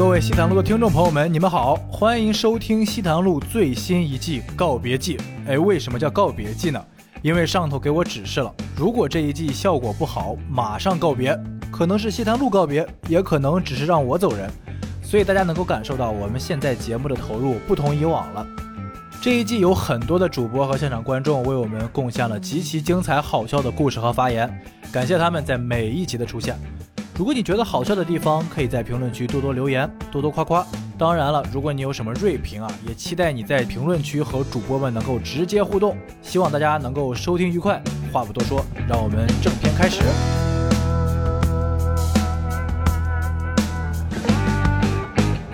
各位西塘路的听众朋友们，你们好，欢迎收听西塘路最新一季告别季。哎，为什么叫告别季呢？因为上头给我指示了，如果这一季效果不好，马上告别，可能是西塘路告别，也可能只是让我走人。所以大家能够感受到我们现在节目的投入不同以往了。这一季有很多的主播和现场观众为我们贡献了极其精彩好笑的故事和发言，感谢他们在每一集的出现。如果你觉得好笑的地方，可以在评论区多多留言，多多夸夸。当然了，如果你有什么锐评啊，也期待你在评论区和主播们能够直接互动。希望大家能够收听愉快。话不多说，让我们正片开始。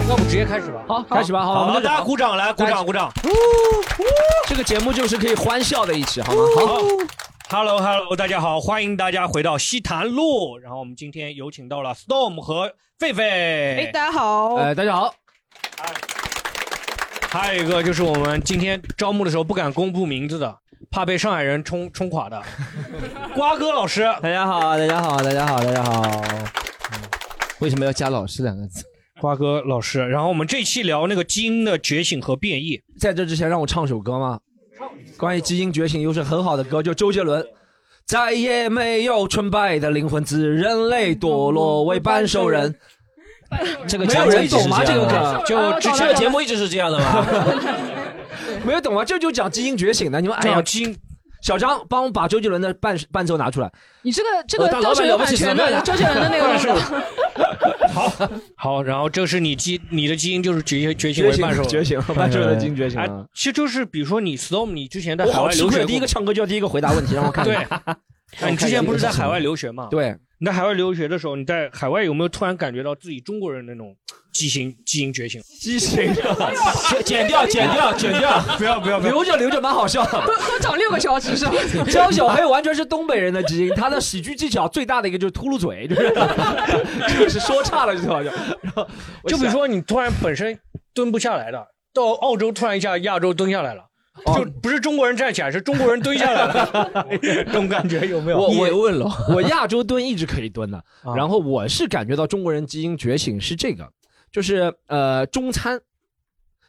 要不直接开始吧？好，开始吧。好，我们大家鼓掌，来鼓掌，鼓掌。这个节目就是可以欢笑的一期，好吗？好。Hello，Hello，大家好，欢迎大家回到西坛路。然后我们今天有请到了 Storm 和狒狒。哎，大家好。哎，大家好。还有一个就是我们今天招募的时候不敢公布名字的，怕被上海人冲冲垮的 瓜哥老师。大家好，大家好，大家好，大家好。为什么要加“老师”两个字？瓜哥老师。然后我们这期聊那个基因的觉醒和变异。在这之前，让我唱首歌吗？关于基因觉醒又是很好的歌，就周杰伦，再也没有纯白的灵魂，自人类堕落为半兽人。这个没有人懂吗？这个歌就之前的节目一直是这样的吗？没有懂吗？这就讲基因觉醒的。你们哎呀，基因。小张，帮我把周杰伦的伴伴奏拿出来。你这个这个都是有版权的，周杰伦的那个是。好好，然后这是你基你的基因就是觉觉醒为伴手觉醒，半兽人的基因觉醒。其实就是比如说你 Storm，你之前在海外留学，第一个唱歌就要第一个回答问题，让我看。对，你之前不是在海外留学吗？对。你在海外留学的时候，你在海外有没有突然感觉到自己中国人那种畸形基因觉醒？基因，剪掉，剪掉，剪掉，不要不要，留着留着蛮好笑。多多长六个小时是吧？张小黑完全是东北人的基因，他的喜剧技巧最大的一个就是秃噜嘴，就是 就是说差了就好像。就比如说你突然本身蹲不下来的，到澳洲突然一下亚洲蹲下来了。就不是中国人站起来，是中国人蹲下来，这种感觉有没有？我我问了，我亚洲蹲一直可以蹲的，然后我是感觉到中国人基因觉醒是这个，就是呃中餐，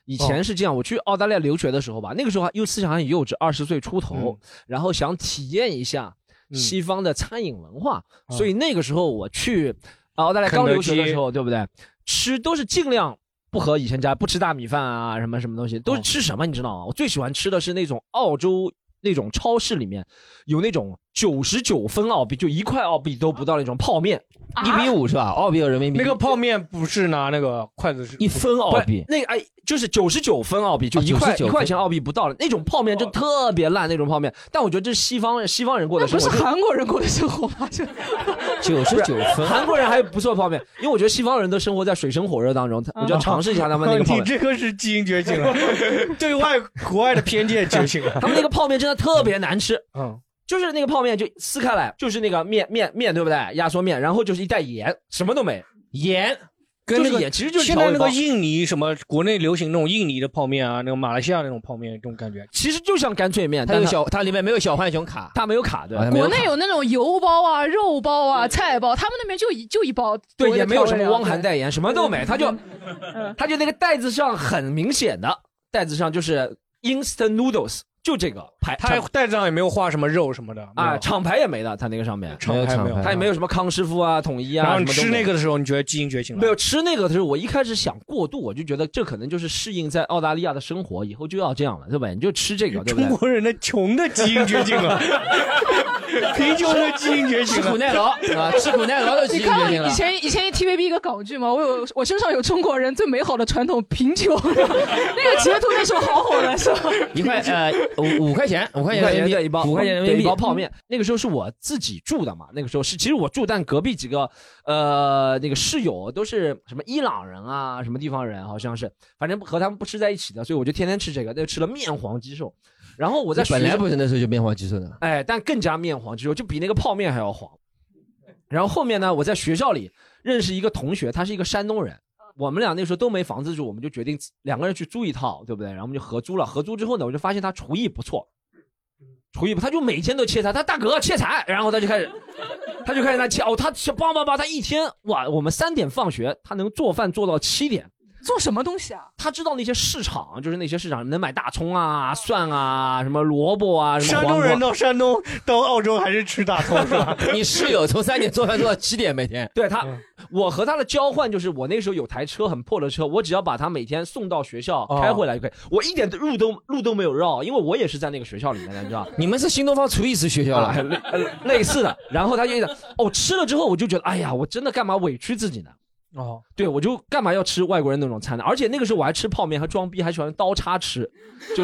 以前是这样，我去澳大利亚留学的时候吧，那个时候又思想很幼稚，二十岁出头，然后想体验一下西方的餐饮文化，所以那个时候我去澳大利亚刚留学的时候，对不对？吃都是尽量。不和以前家不吃大米饭啊，什么什么东西都吃什么？你知道吗？我最喜欢吃的是那种澳洲那种超市里面有那种九十九分澳币，就一块澳币都不到那种泡面，一比五是吧？澳币和人民币。那个泡面不是拿那个筷子是？一分澳币。那个哎。就是九十九分澳币，就一块一块钱澳币不到了那种泡面，就特别烂那种泡面。但我觉得这是西方西方人过的生活，不是韩国人过的生活吗？九十九分，韩国人还有不错泡面，因为我觉得西方人都生活在水深火热当中，我就要尝试一下他们那个泡面。你这个是基因觉醒了，对外国外的偏见觉醒了。他们那个泡面真的特别难吃，嗯，就是那个泡面就撕开来就是那个面面面对不对？压缩面，然后就是一袋盐，什么都没，盐。跟那个其实就是现在那个印尼什么国内流行那种印尼的泡面啊，那个马来西亚那种泡面，这种感觉其实就像干脆面，它有小，它里面没有小浣熊卡，它没有卡对。国内有那种油包啊、肉包啊、菜包，他们那边就一就一包，对，也没有什么汪涵代言，什么都没，他就，他就那个袋子上很明显的袋子上就是 instant noodles。就这个牌，他袋子上也没有画什么肉什么的啊，厂牌也没的，他那个上面厂牌没有，他也没有什么康师傅啊、统一啊。然后你吃那个的时候，你觉得基因觉醒了？没有吃那个的时候，我一开始想过度，我就觉得这可能就是适应在澳大利亚的生活，以后就要这样了，对吧？你就吃这个，对不对？中国人的穷的基因觉醒了，贫穷的基因觉醒了，吃苦耐劳 啊，吃苦耐劳的基因觉醒了。以前以前 TVB 一个港剧嘛，我有我身上有中国人最美好的传统贫穷，那个截图的时候好火的是吧？一块呃五五块钱。五块钱人民币一包，五块钱人民币一包泡面。那个时候是我自己住的嘛，那个时候是其实我住，但隔壁几个呃那个室友都是什么伊朗人啊，什么地方人，好像是，反正和他们不吃在一起的，所以我就天天吃这个，那吃了面黄肌瘦。然后我在本来不是那时候就面黄肌瘦的，哎，但更加面黄肌瘦，就比那个泡面还要黄。然后后面呢，我在学校里认识一个同学，他是一个山东人，我们俩那时候都没房子住，我们就决定两个人去租一套，对不对？然后我们就合租了，合租之后呢，我就发现他厨艺不错。厨艺不，他就每天都切菜，他大哥切菜，然后他就开始，他就开始那切，哦，他切叭叭叭，他一天哇，我们三点放学，他能做饭做到七点。做什么东西啊？他知道那些市场，就是那些市场能买大葱啊、蒜啊、什么萝卜啊。什么山东人到山东到澳洲还是吃大葱是吧？你室友从三点做饭做到七点每天。对他，我和他的交换就是，我那时候有台车很破的车，我只要把他每天送到学校开回来就可以，我一点路都路都没有绕，因为我也是在那个学校里面的，你知道？你们是新东方厨艺师学校了，类类似的。然后他就讲，哦，吃了之后我就觉得，哎呀，我真的干嘛委屈自己呢？哦，对，我就干嘛要吃外国人那种餐呢？而且那个时候我还吃泡面，还装逼，还喜欢刀叉吃。就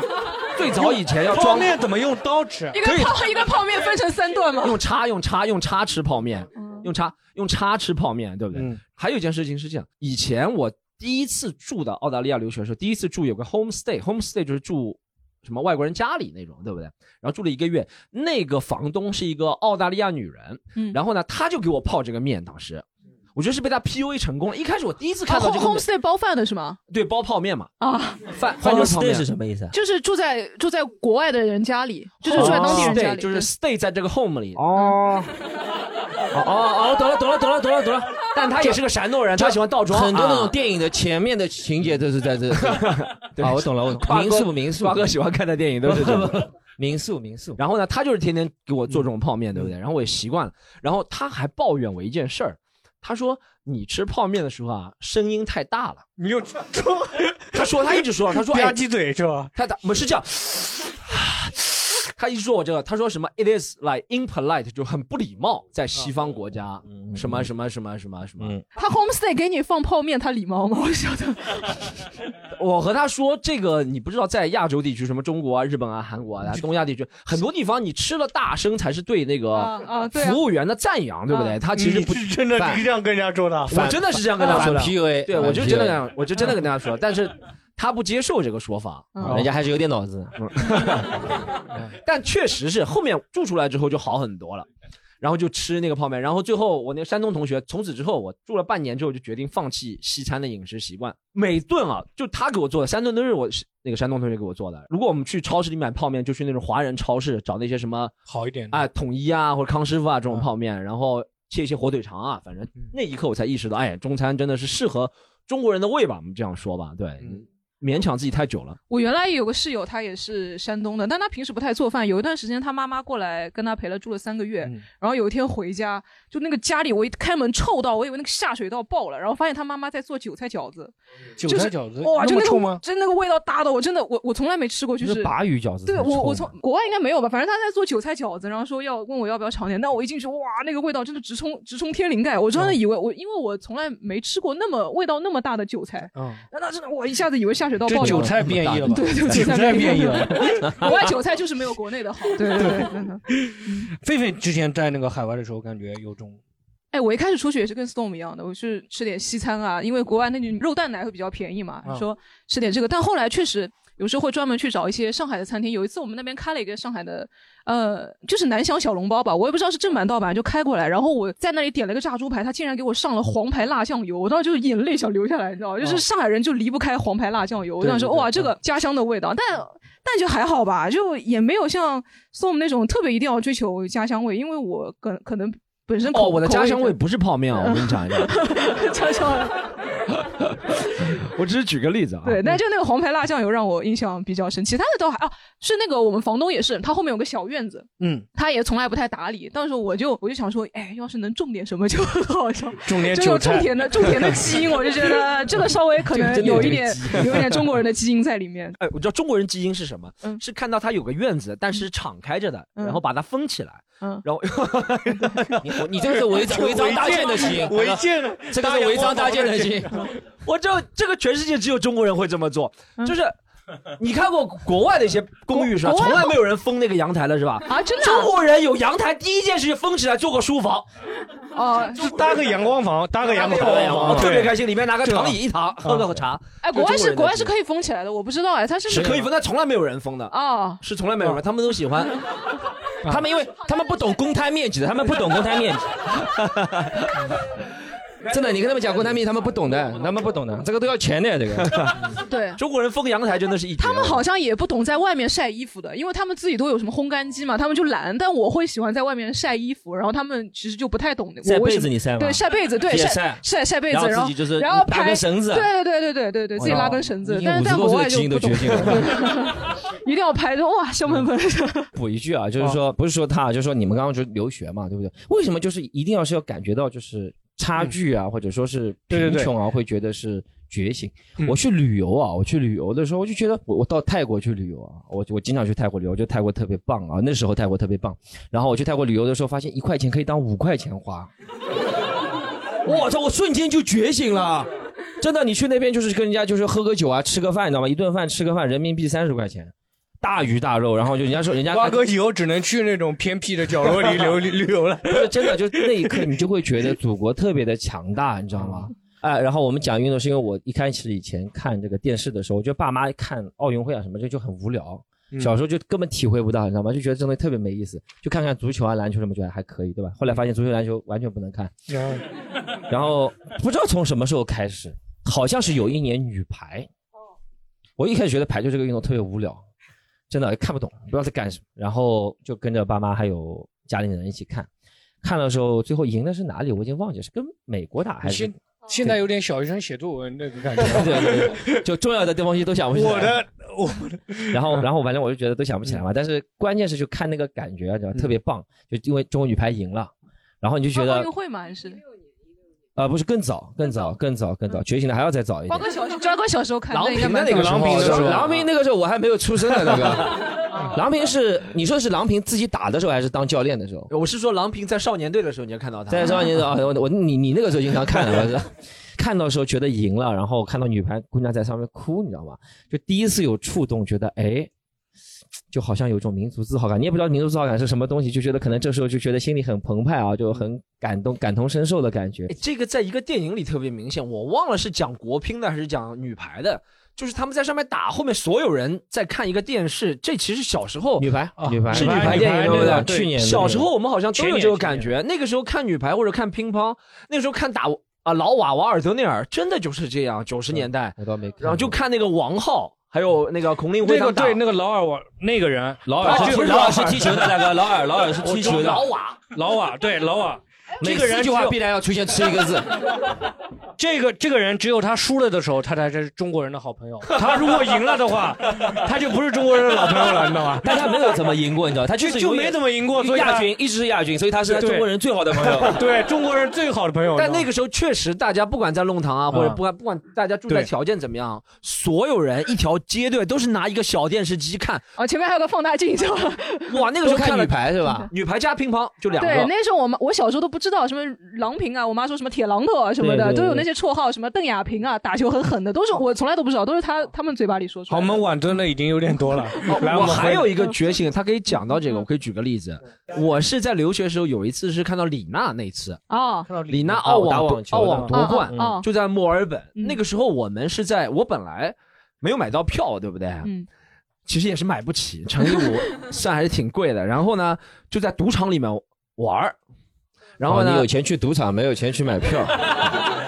最早以前要 泡面怎么用刀吃？一个泡一个泡面分成三段吗？用叉用叉用叉吃泡面，用叉用叉吃泡面，对不对？还有一件事情是这样，以前我第一次住到澳大利亚留学的时候，第一次住有个 home stay，home stay 就是住什么外国人家里那种，对不对？然后住了一个月，那个房东是一个澳大利亚女人，嗯，然后呢，她就给我泡这个面，当时。我觉得是被他 PUA 成功了。一开始我第一次看到这个 homestay 包饭的是吗？对，包泡面嘛。啊，饭饭就是泡面是什么意思？就是住在住在国外的人家里，就是住在当地人家里，就是 stay 在这个 home 里。哦。哦哦哦，懂了懂了懂了懂了懂了。但他也是个山东人，他喜欢倒装。很多那种电影的前面的情节都是在这。啊，我懂了，我民宿民宿。瓜哥喜欢看的电影都是这种 民宿民宿。然后呢，他就是天天给我做这种泡面，对不对？然后我也习惯了。然后他还抱怨我一件事儿。他说：“你吃泡面的时候啊，声音太大了。”你又 说，他说他一直说，他说吧唧嘴是吧？他他我们是这样。他一说我这个，他说什么？It is like impolite，就很不礼貌，在西方国家，什么什么什么什么什么。他 homestay 给你放泡面，他礼貌吗？我晓得。我和他说这个，你不知道，在亚洲地区，什么中国啊、日本啊、韩国啊、东亚地区，很多地方你吃了大声才是对那个服务员的赞扬，对不对？他其实不是真的这样跟人家说的，我真的是这样跟他说的。PUA，对我就真的这样，我就真的跟大家说，但是。他不接受这个说法，人家还是有点脑子。但确实是后面住出来之后就好很多了，然后就吃那个泡面，然后最后我那个山东同学从此之后我住了半年之后就决定放弃西餐的饮食习惯，每顿啊就他给我做的三顿都是我那个山东同学给我做的。如果我们去超市里买泡面，就去那种华人超市找那些什么好一点啊统一啊或者康师傅啊这种泡面，然后切一些火腿肠啊，反正那一刻我才意识到，哎，中餐真的是适合中国人的胃吧？我们这样说吧，对。勉强自己太久了。我原来有个室友，他也是山东的，但他平时不太做饭。有一段时间，他妈妈过来跟他陪了住了三个月，然后有一天回家，就那个家里我一开门臭到，我以为那个下水道爆了，然后发现他妈妈在做韭菜饺子。韭菜饺子哇，就那臭吗？真那个味道大的，我真的我我从来没吃过，就是鲅鱼饺子。对我我从国外应该没有吧，反正他在做韭菜饺子，然后说要问我要不要尝点，但我一进去哇，那个味道真的直冲直冲天灵盖，我真的以为我因为我从来没吃过那么味道那么大的韭菜，嗯，那他真的我一下子以为下水道爆。韭菜。变异了吧？对，韭菜变异了。国外韭菜就是没有国内的好。对对对，真的。狒狒之前在那个海外的时候，感觉有种……哎，我一开始出去也是跟 Storm 一样的，我是吃点西餐啊，因为国外那种肉蛋奶会比较便宜嘛，说吃点这个。但后来确实有时候会专门去找一些上海的餐厅。有一次我们那边开了一个上海的。呃，就是南翔小笼包吧，我也不知道是正版盗版，就开过来，然后我在那里点了个炸猪排，他竟然给我上了黄牌辣酱油，我当时就眼泪想流下来，你知道吗？就是上海人就离不开黄牌辣酱油，我想说哇，这个家乡的味道，但但就还好吧，就也没有像送那种特别一定要追求家乡味，因为我可可能本身哦，我的家乡味不是泡面啊，我跟你讲一下，悄悄的。我只是举个例子啊，对，那就那个黄牌辣酱油让我印象比较深，其他的都还啊，是那个我们房东也是，他后面有个小院子，嗯，他也从来不太打理，当时我就我就想说，哎，要是能种点什么就很好，种点就种田的种田的基因，我就觉得这个稍微可能 有一点有一点中国人的基因在里面。哎，我知道中国人基因是什么，嗯，是看到他有个院子，但是敞开着的，然后把它封起来。嗯，然后你你这个是违违章搭建的心，违建的，这个是违章搭建的心。我就这个全世界只有中国人会这么做，就是你看过国外的一些公寓是吧？从来没有人封那个阳台了是吧？啊，真的？中国人有阳台，第一件事就封起来做个书房，哦，就搭个阳光房，搭个阳光房，特别开心，里面拿个长椅一躺，喝个茶。哎，国外是国外是可以封起来的，我不知道哎，他是是可以封，但从来没有人封的啊，是从来没有人，他们都喜欢。他们因为他们不懂公摊面积的，他们不懂公摊面积。真的，你跟他们讲郭台铭，他们不懂的，他们不懂的，这个都要钱的，这个。对，中国人封阳台真的是一绝。他们好像也不懂在外面晒衣服的，因为他们自己都有什么烘干机嘛，他们就懒。但我会喜欢在外面晒衣服，然后他们其实就不太懂的。晒被子你晒吗？对，晒被子，对，晒晒晒被子，然后自己就是然后拉根绳子。对对对对对对，自己拉根绳子。但是在国外就不懂。一定要拍的哇，香喷喷。补一句啊，就是说不是说他，就是说你们刚刚说留学嘛，对不对？为什么就是一定要是要感觉到就是差距啊，或者说是贫穷啊，会觉得是觉醒？我去旅游啊，我去旅游的时候，我就觉得我我到泰国去旅游啊，我我经常去泰国旅游，我觉得泰国特别棒啊。那时候泰国特别棒，然后我去泰国旅游的时候，发现一块钱可以当五块钱花。我操！我瞬间就觉醒了，真的。你去那边就是跟人家就是喝个酒啊，吃个饭，你知道吗？一顿饭吃个饭，人民币三十块钱，大鱼大肉。然后就人家说，人家瓜哥以后只能去那种偏僻的角落里旅旅游了。真的，就那一刻你就会觉得祖国特别的强大，你知道吗？哎，然后我们讲运动是因为我一开始以前看这个电视的时候，我觉得爸妈看奥运会啊什么就就很无聊。小时候就根本体会不到，你知道吗？就觉得这东西特别没意思，就看看足球啊、篮球什么，觉得还可以，对吧？后来发现足球、篮球完全不能看。然后不知道从什么时候开始，好像是有一年女排。我一开始觉得排球这个运动特别无聊，真的看不懂，不知道在干什么。然后就跟着爸妈还有家里人一起看，看的时候最后赢的是哪里？我已经忘记是跟美国打还是。现在有点小学生写作文那个感觉，对对，就重要的东西都想不起来。我的，我的，然后然后反正我就觉得都想不起来嘛。但是关键是就看那个感觉，知道特别棒，就因为中国女排赢了，然后你就觉得奥运会嘛还是？啊，不是更早，更早，更早，更早，觉醒的还要再早一点。瓜哥小瓜哥小时候看郎平的那个郎平的时候，郎平那个时候我还没有出生呢，那个。郎平是你说是郎平自己打的时候，还是当教练的时候？我是说郎平在少年队的时候，你就看到他。在少年队啊，我我你你那个时候经常看，我是看到时候觉得赢了，然后看到女排姑娘在上面哭，你知道吗？就第一次有触动，觉得哎。就好像有一种民族自豪感，你也不知道民族自豪感是什么东西，就觉得可能这时候就觉得心里很澎湃啊，就很感动、感同身受的感觉。这个在一个电影里特别明显，我忘了是讲国乒的还是讲女排的，就是他们在上面打，后面所有人在看一个电视。这其实小时候女排，女排是女排电影对不对？去年小时候我们好像都有这个感觉，那个时候看女排或者看乒乓，那个时候看打啊老瓦瓦尔德内尔，真的就是这样。九十年代，然后就看那个王浩。还有那个孔令辉，那个对那个劳尔我那个人，劳尔劳尔是踢球的那个劳尔，劳尔是踢球的老瓦，老瓦对老瓦。这个人句话必然要出现吃一个字。这个这个人只有他输了的时候，他才是中国人的好朋友。他如果赢了的话，他就不是中国人的老朋友了，你知道吗？但他没有怎么赢过，你知道，他就就没怎么赢过，所以亚军一直是亚军，所以他是中国人最好的朋友。对中国人最好的朋友。但那个时候确实，大家不管在弄堂啊，或者不管不管大家住在条件怎么样，所有人一条街队都是拿一个小电视机看。啊，前面还有个放大镜，是吧？哇，那个时候看女排是吧？女排加乒乓就两个。对，那时候我们我小时候都不知道什么。郎平啊，我妈说什么铁榔头啊什么的，都有那些绰号，什么邓亚萍啊，打球很狠的，都是我从来都不知道，都是他他们嘴巴里说出来。好，我们晚真的已经有点多了。我还有一个觉醒，他可以讲到这个，我可以举个例子。我是在留学的时候有一次是看到李娜那次哦，李娜澳网澳网夺冠，就在墨尔本。那个时候我们是在我本来没有买到票，对不对？嗯，其实也是买不起，乘以五算还是挺贵的。然后呢，就在赌场里面玩儿。然后你有钱去赌场，没有钱去买票，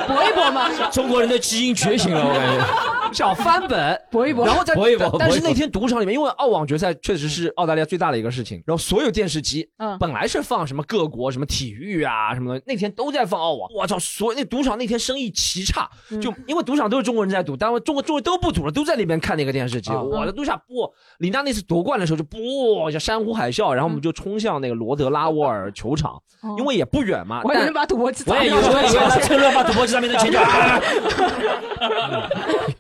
搏一搏嘛。中国人的基因觉醒了，我感觉。小翻本 搏一搏，然后再搏一搏。但是那天赌场里面，因为澳网决赛确实是澳大利亚最大的一个事情，然后所有电视机，嗯，本来是放什么各国什么体育啊什么的，那天都在放澳网。我操，所有那赌场那天生意奇差，就因为赌场都是中国人在赌，但中国中国都不赌了，都在那边看那个电视机。我的赌场不，李娜那次夺冠的时候就不像山呼海啸，然后我们就冲向那个罗德拉沃尔球场，因为也不远嘛。我以为把赌博机，我也以为他趁热把赌博机上面的钱就。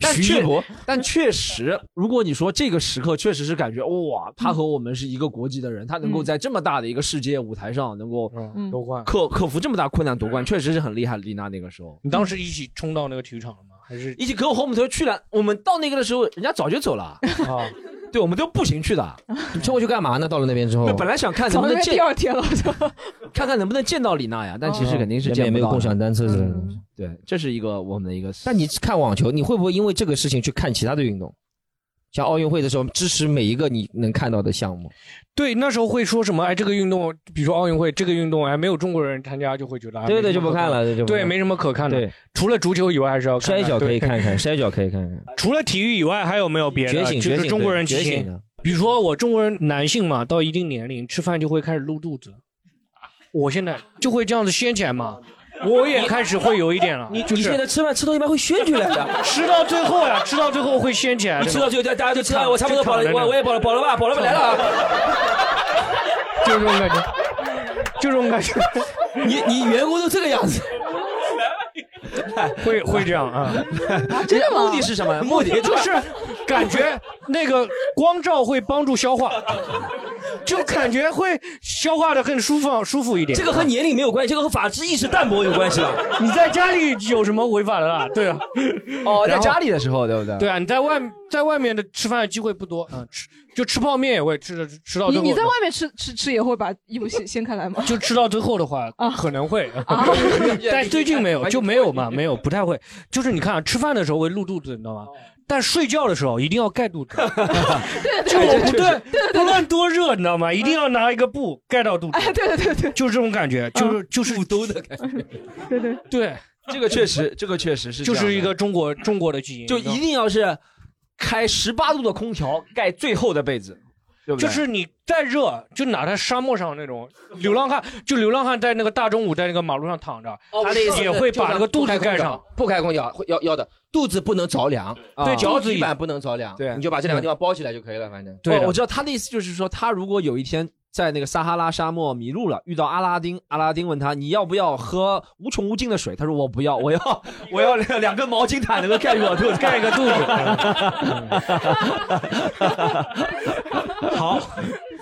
徐博，但确实，如果你说这个时刻确实是感觉哇，他和我们是一个国籍的人，他能够在这么大的一个世界舞台上能够夺冠，克克服这么大困难夺冠，确实是很厉害。丽娜那个时候，你当时一起冲到那个体育场了吗？还是一起跟我和我们同学去了？我们到那个的时候，人家早就走了啊。对，我们都步行去的。你冲过去干嘛呢？到了那边之后，本来想看能不能见第二天了，看看能不能见到李娜呀。但其实肯定是见没有共享单车的。对，这是一个我们的一个。但你看网球，你会不会因为这个事情去看其他的运动？像奥运会的时候支持每一个你能看到的项目。对，那时候会说什么？哎，这个运动，比如说奥运会这个运动，哎，没有中国人参加，就会觉得啊对对，没什么可就不看了，就对，没什么可看的。对，除了足球以外，还是要摔跤可以对看看，摔跤可以看看。除了体育以外，还有没有别的？觉醒，觉醒，就是中国人觉。醒的。比如说我中国人男性嘛，到一定年龄吃饭就会开始露肚子，我现在就会这样子掀起来嘛，我也开始会有一点了。你就是你现在吃饭吃到一半会掀起来的。吃到最后呀，吃到最后会掀起来你。吃到最后大家就吃了，我差不多饱了，我也饱了，饱了吧，饱了吧，来了啊。就这种感觉，就这种感觉，你你员工都这个样子，会会这样啊。真的吗目的是什么？目的就是感觉那个光照会帮助消化，就感觉会消化的更舒服舒服一点。这个和年龄没有关系，这个和法治意识淡薄有关系了。你在家里有什么违法的啦？对啊，哦，在家里的时候，对不对？对啊，你在外在外面的吃饭的机会不多，嗯，吃就吃泡面也会吃的吃到最后。你你在外面吃吃吃也会把衣服掀掀开来吗？就吃到最后的话，啊可能会，啊 但最近没有，就没有嘛，没有，不太会。就是你看啊，吃饭的时候会露肚子，你知道吗？但睡觉的时候一定要盖肚子，就不对，不论多热，你知道吗？一定要拿一个布盖到肚子，哎，对对对对。就是这种感觉，就是就是兜的感觉，对对，对，这个确实，这个确实是就是一个中国中国的基因，就一定要是开十八度的空调盖最厚的被子，对不对？就是你再热，就哪在沙漠上那种流浪汉，就流浪汉在那个大中午在那个马路上躺着，他的意思也会把那个肚子盖不开空调上，不开空调会要要的，肚子不能着凉，啊。对脚底板不能着凉，对。你就把这两个地方包起来就可以了，反正。对哦我知道他的意思就是说，他如果有一天在那个撒哈拉沙漠迷路了，遇到阿拉丁，阿拉丁问他你要不要喝无穷无尽的水，他说我不要，我要我要两两根毛巾毯能够盖住我肚子，盖个肚子。好，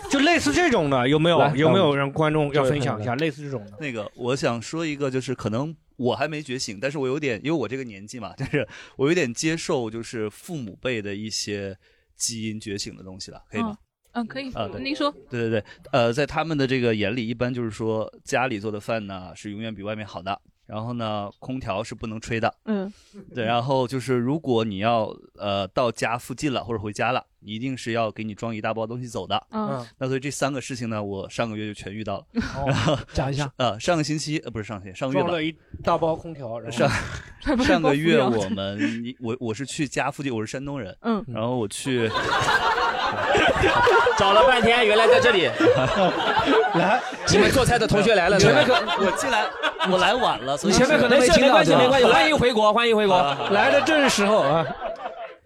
就类似这种的，有没有有没有让观众要分享一下类似这种的？那个，我想说一个，就是可能我还没觉醒，但是我有点，因为我这个年纪嘛，就是我有点接受，就是父母辈的一些基因觉醒的东西了，可以吗？嗯，可以啊对，您说，对对对，呃，在他们的这个眼里，一般就是说家里做的饭呢是永远比外面好的，然后呢，空调是不能吹的，嗯对，然后就是如果你要呃到家附近了或者回家了，你一定是要给你装一大包东西走的。嗯那所以这三个事情呢，我上个月就全遇到了。哦，讲一下。呃，上个星期呃不是上个星期，上个月吧装，了一大包空调，然后上 上个月我们我我是去家附近，我是山东人，嗯然后我去 找了半天，原来在这里。来，你们做菜的同学来了，前面可可我进来我来晚了，所以前面可能没事，没没关系，没关系，欢迎回国，欢迎回国。来的正是时候啊！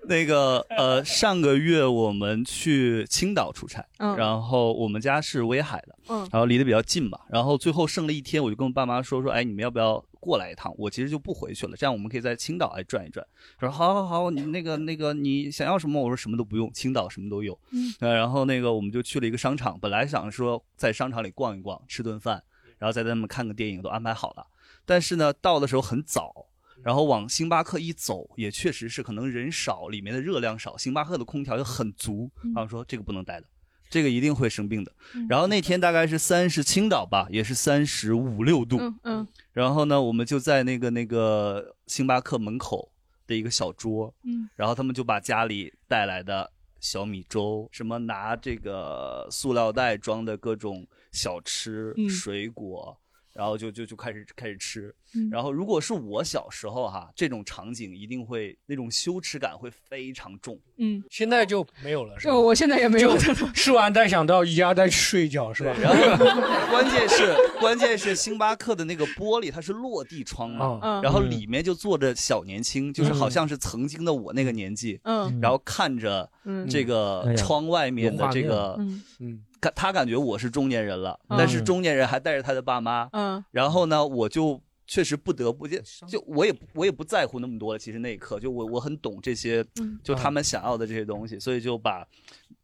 那个呃，上个月我们去青岛出差，嗯然后我们家是威海的，嗯然后离得比较近嘛，然后最后剩了一天，我就跟我爸妈说说，哎，你们要不要过来一趟？我其实就不回去了，这样我们可以在青岛来转一转。他说好好好，你那个那个你想要什么？我说什么都不用，青岛什么都有。嗯，呃，然后那个我们就去了一个商场，本来想说在商场里逛一逛，吃顿饭，然后再带他们看个电影，都安排好了。但是呢，到的时候很早。然后往星巴克一走，也确实是可能人少，里面的热量少，星巴克的空调又很足，嗯然后说这个不能待的，这个一定会生病的。嗯然后那天大概是三十，青岛吧，也是三十五六度。嗯嗯然后呢，我们就在那个那个星巴克门口的一个小桌，嗯然后他们就把家里带来的小米粥，什么拿这个塑料袋装的各种小吃、嗯水果，然后就就就开始开始吃。嗯。然后如果是我小时候哈，这种场景一定会那种羞耻感会非常重。嗯，现在就没有了，是吧？我现在也没有就 吃完再想到一家再去睡觉，是吧？然后 关键是关键是星巴克的那个玻璃它是落地窗嘛，然后里面就坐着小年轻，就是好像是曾经的我那个年纪，嗯。然后看着嗯。这个窗外面的这个，嗯。他感觉我是中年人了，嗯。但是中年人还带着他的爸妈，嗯。然后呢，我就确实不得不就就我也我也不在乎那么多了，其实那一刻就我我很懂这些，嗯就他们想要的这些东西，所以就把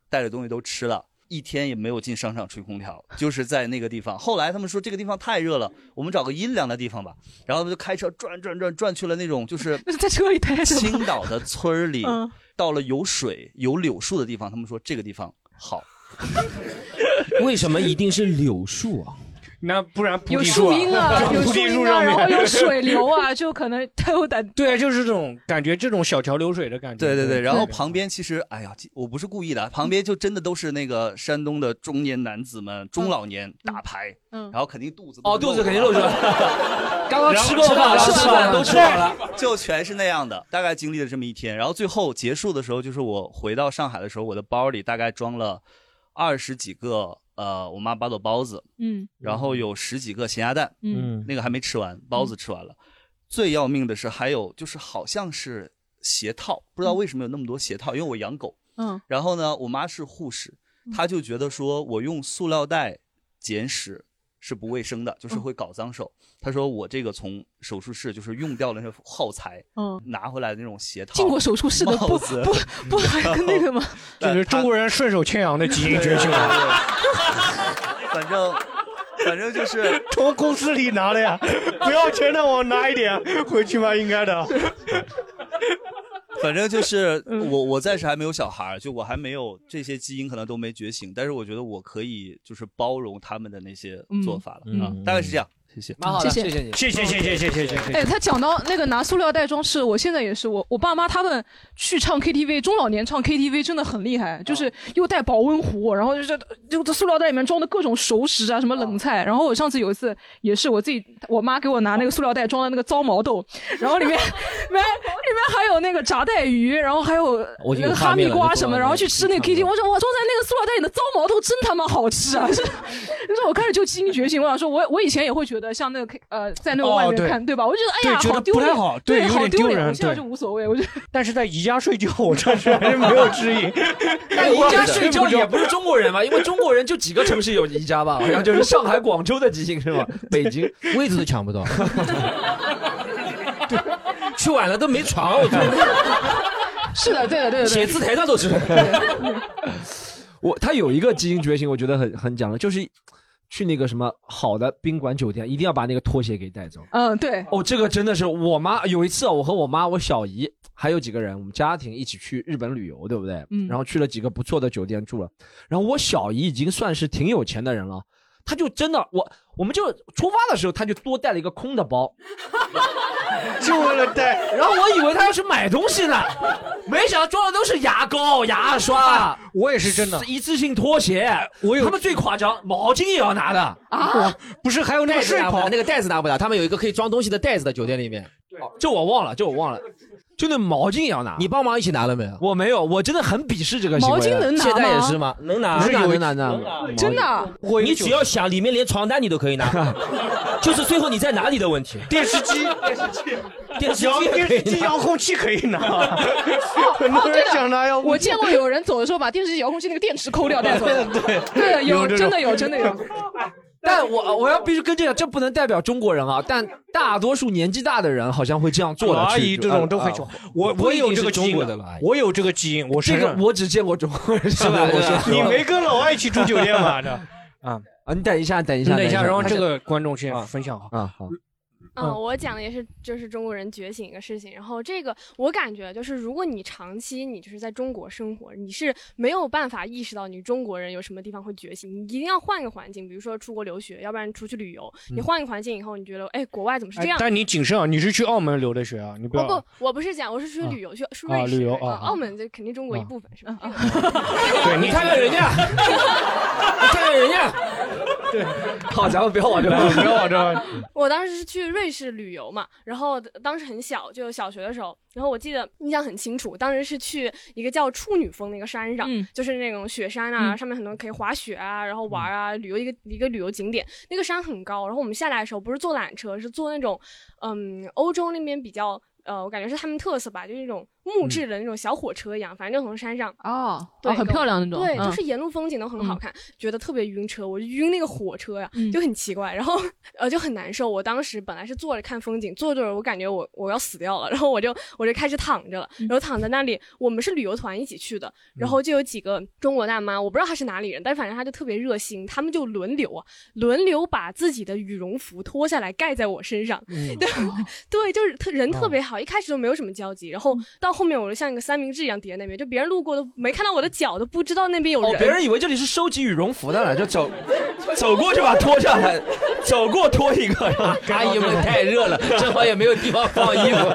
带的东西都吃了。一天也没有进商场吹空调，就是在那个地方。后来他们说这个地方太热了，我们找个阴凉的地方吧。然后他们就开车转转转转去了那种就是在车里待着？青岛的村儿里，嗯到了有水有柳树的地方，他们说这个地方好。为什么一定是柳树啊？那不然菩有提树树荫啊，有树荫啊，树上面然后有水 流啊，就可能 太有点。对，就是这种感觉，这种小桥流水的感觉。对对对，然后旁边其实，哎呀，我不是故意的，旁边就真的都是那个山东的中年男子们、中老年打牌，嗯然后肯定肚子哦，肚子肯定露出来。刚刚吃过过饭，吃完都吃完了。就全是那样的。大概经历了这么一天，然后最后结束的时候，就是我回到上海的时候，我的包里大概装了二十几个呃我妈包的包子，嗯。然后有十几个咸鸭蛋，嗯。那个还没吃完，包子吃完了。最要命的是还有就是好像是鞋套，不知道为什么有那么多鞋套，因为我养狗。嗯。然后呢，我妈是护士，她就觉得说我用塑料袋捡屎是不卫生的，就是会搞脏手。他说我这个从手术室就是用掉了那耗材，嗯，拿回来的那种鞋套，进过手术室的不帽子不 不还跟那个吗？就是中国人顺手牵羊的基因觉醒了。反正反正就是 从公司里拿的呀，不要钱的我拿一点回去吧，应该的。反正就是嗯。我，我暂时还没有小孩儿，就我还没有这些基因可能都没觉醒，但是我觉得我可以就是包容他们的那些做法了、嗯啊，大概是这样，谢谢。蛮好的，谢谢谢谢你。谢谢谢谢谢谢谢谢。哎，他讲到那个拿塑料袋装饰，我现在也是，我我爸妈他们去唱 KTV，中老年唱 KTV 真的很厉害，就是又带保温壶，然后就是就这塑料袋里面装的各种熟食啊，什么冷菜。然后我上次有一次也是我自己，我妈给我拿那个塑料袋装的那个糟毛豆，然后里面 里面里面还有那个炸带鱼，然后还有那个哈密瓜什么，然后去吃那个 KTV，我说我装在那个塑料袋里的糟毛豆真他妈好吃啊！就是就是我开始就基因觉醒，我想说我我以前也会觉得像那个呃在那个外面看对吧？我就觉得哎呀觉得好丢脸，不太好对丢脸，点丢人我现在就无所谓，我觉得但是在宜家睡觉，我暂时还是 没有质疑。但宜家 睡觉也不是中国人嘛，因为中国人就几个城市有宜家吧，好像就是上海、广州的基因是吗？北京位置都抢不到。去晚了都没床，我觉得是的，对的，对的。写字台上都是。我他有一个基因觉醒，我觉得很很讲的，就是去那个什么好的宾馆酒店，一定要把那个拖鞋给带走。嗯，对，哦，这个真的是我妈有一次啊，我和我妈、我小姨还有几个人，我们家庭一起去日本旅游，对不对？嗯然后去了几个不错的酒店住了，然后我小姨已经算是挺有钱的人了，她就真的我我们就出发的时候，他就多带了一个空的包，就为了带，然后我以为他要去买东西呢，没想到装的都是牙膏、牙刷。我也是真的。一次性拖鞋，我有他们最夸张，毛巾也要拿的。啊，不是还有那个睡袍袋子拿不了，那个袋子拿不了，他们有一个可以装东西的袋子的酒店里面。这我忘了，这我忘了，就那毛巾也要拿。你帮忙一起拿了没有？我没有，我真的很鄙视这个行为。毛巾能拿吗？现在也是吗？能拿，能拿有能拿能拿真的你只要想，里面连床单你都可以拿，就是最后你在哪里的问题。电视机、电视遥机电视机电视机、拿遥控器可以拿，很多人想拿遥控器。我见过有人走的时候把电视机遥控器那个电池抠掉带走 对，对对，有有真的有真的有。但我我要必须跟这个，这不能代表中国人啊。但大多数年纪大的人好像会这样做的。阿姨这种都很喜欢。我我有这个基因的了，我有这个基因，我是。这个我只见过中国人 是吧？我说你没跟老外一起住酒店吗？这 啊，啊，你等一下，等一下，等一下，然后这个个观众先分享好。啊好。嗯，我讲的也是就是中国人觉醒一个事情，然后这个我感觉就是，如果你长期你就是在中国生活，你是没有办法意识到你中国人有什么地方会觉醒，你一定要换个环境，比如说出国留学，要不然出去旅游，你换个环境以后，你觉得哎，国外怎么是这样？哎但你谨慎啊，你是去澳门留的学啊，你不要。不不，我不是讲，我是去旅游去，是啊瑞士旅游啊澳门这肯定中国一部分是吧？对 你看看人家，你看看人家，对，好，家伙不要往这边，不要往这。我当时是去瑞士旅游嘛，然后当时很小，就小学的时候，然后我记得印象很清楚，当时是去一个叫处女峰的一个山上，嗯就是那种雪山啊，嗯上面很多可以滑雪啊，然后玩啊，旅游一个一个旅游景点。那个山很高，然后我们下来的时候不是坐缆车，是坐那种嗯欧洲那边比较呃，我感觉是他们特色吧，就是那种木质的那种小火车一样，反正就从山上。哦，对哦很漂亮那种，对，嗯就是沿路风景都很好看，觉得特别晕车，我就晕那个火车呀，嗯就很奇怪，然后呃就很难受。我当时本来是坐着看风景，坐着坐着我感觉我我要死掉了，然后我就我就开始躺着了，嗯然后躺在那里。我们是旅游团一起去的，然后就有几个中国大妈，我不知道她是哪里人，但是反正她就特别热心，他们就轮流啊，轮流把自己的羽绒服脱下来盖在我身上，嗯 对对，就是特人特别哦好，一开始都没有什么交集，然后到后面我就像一个三明治一样叠在那边，就别人路过都没看到我的脚，都不知道那边有人。哦，别人以为这里是收集羽绒服的呢，就走 走过去把它脱下来，走过脱一个，阿姨们太热了，正好也没有地方放衣服。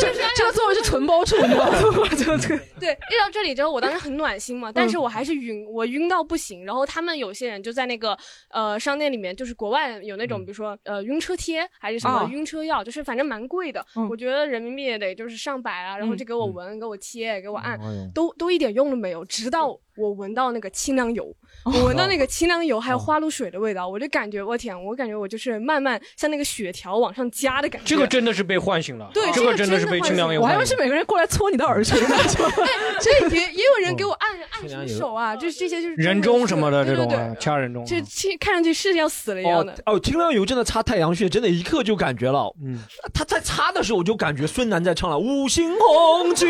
这这个座位是纯包处，你知道吗？这个这对，遇到这里之后，我当时很暖心嘛，但是我还是晕，我晕到不行。然后他们有些人就在那个呃商店里面，就是国外有那种，比如说呃晕车贴还是什么啊晕车药，就是反正蛮贵的，我觉得人民币也得就是上百啊，然后就给我闻、给我贴、给我按，都都一点用都没有，直到我闻到那个清凉油，我闻到那个清凉油还有花露水的味道，我就感觉我天，我感觉我就是慢慢像那个血条往上加的感觉。这个真的是被唤醒了，对这个真的是被清凉油我还以。为是每个人过来搓你的耳垂呢。这也也有人给我按按什么手啊，就是这些就是人中什么的这种啊对，掐人中啊，这这看上去是要死了一样的。哦，清凉油真的擦太阳穴，真的一刻就感觉了。嗯，他在擦的时候，我就感觉孙楠在唱了《五星红旗》，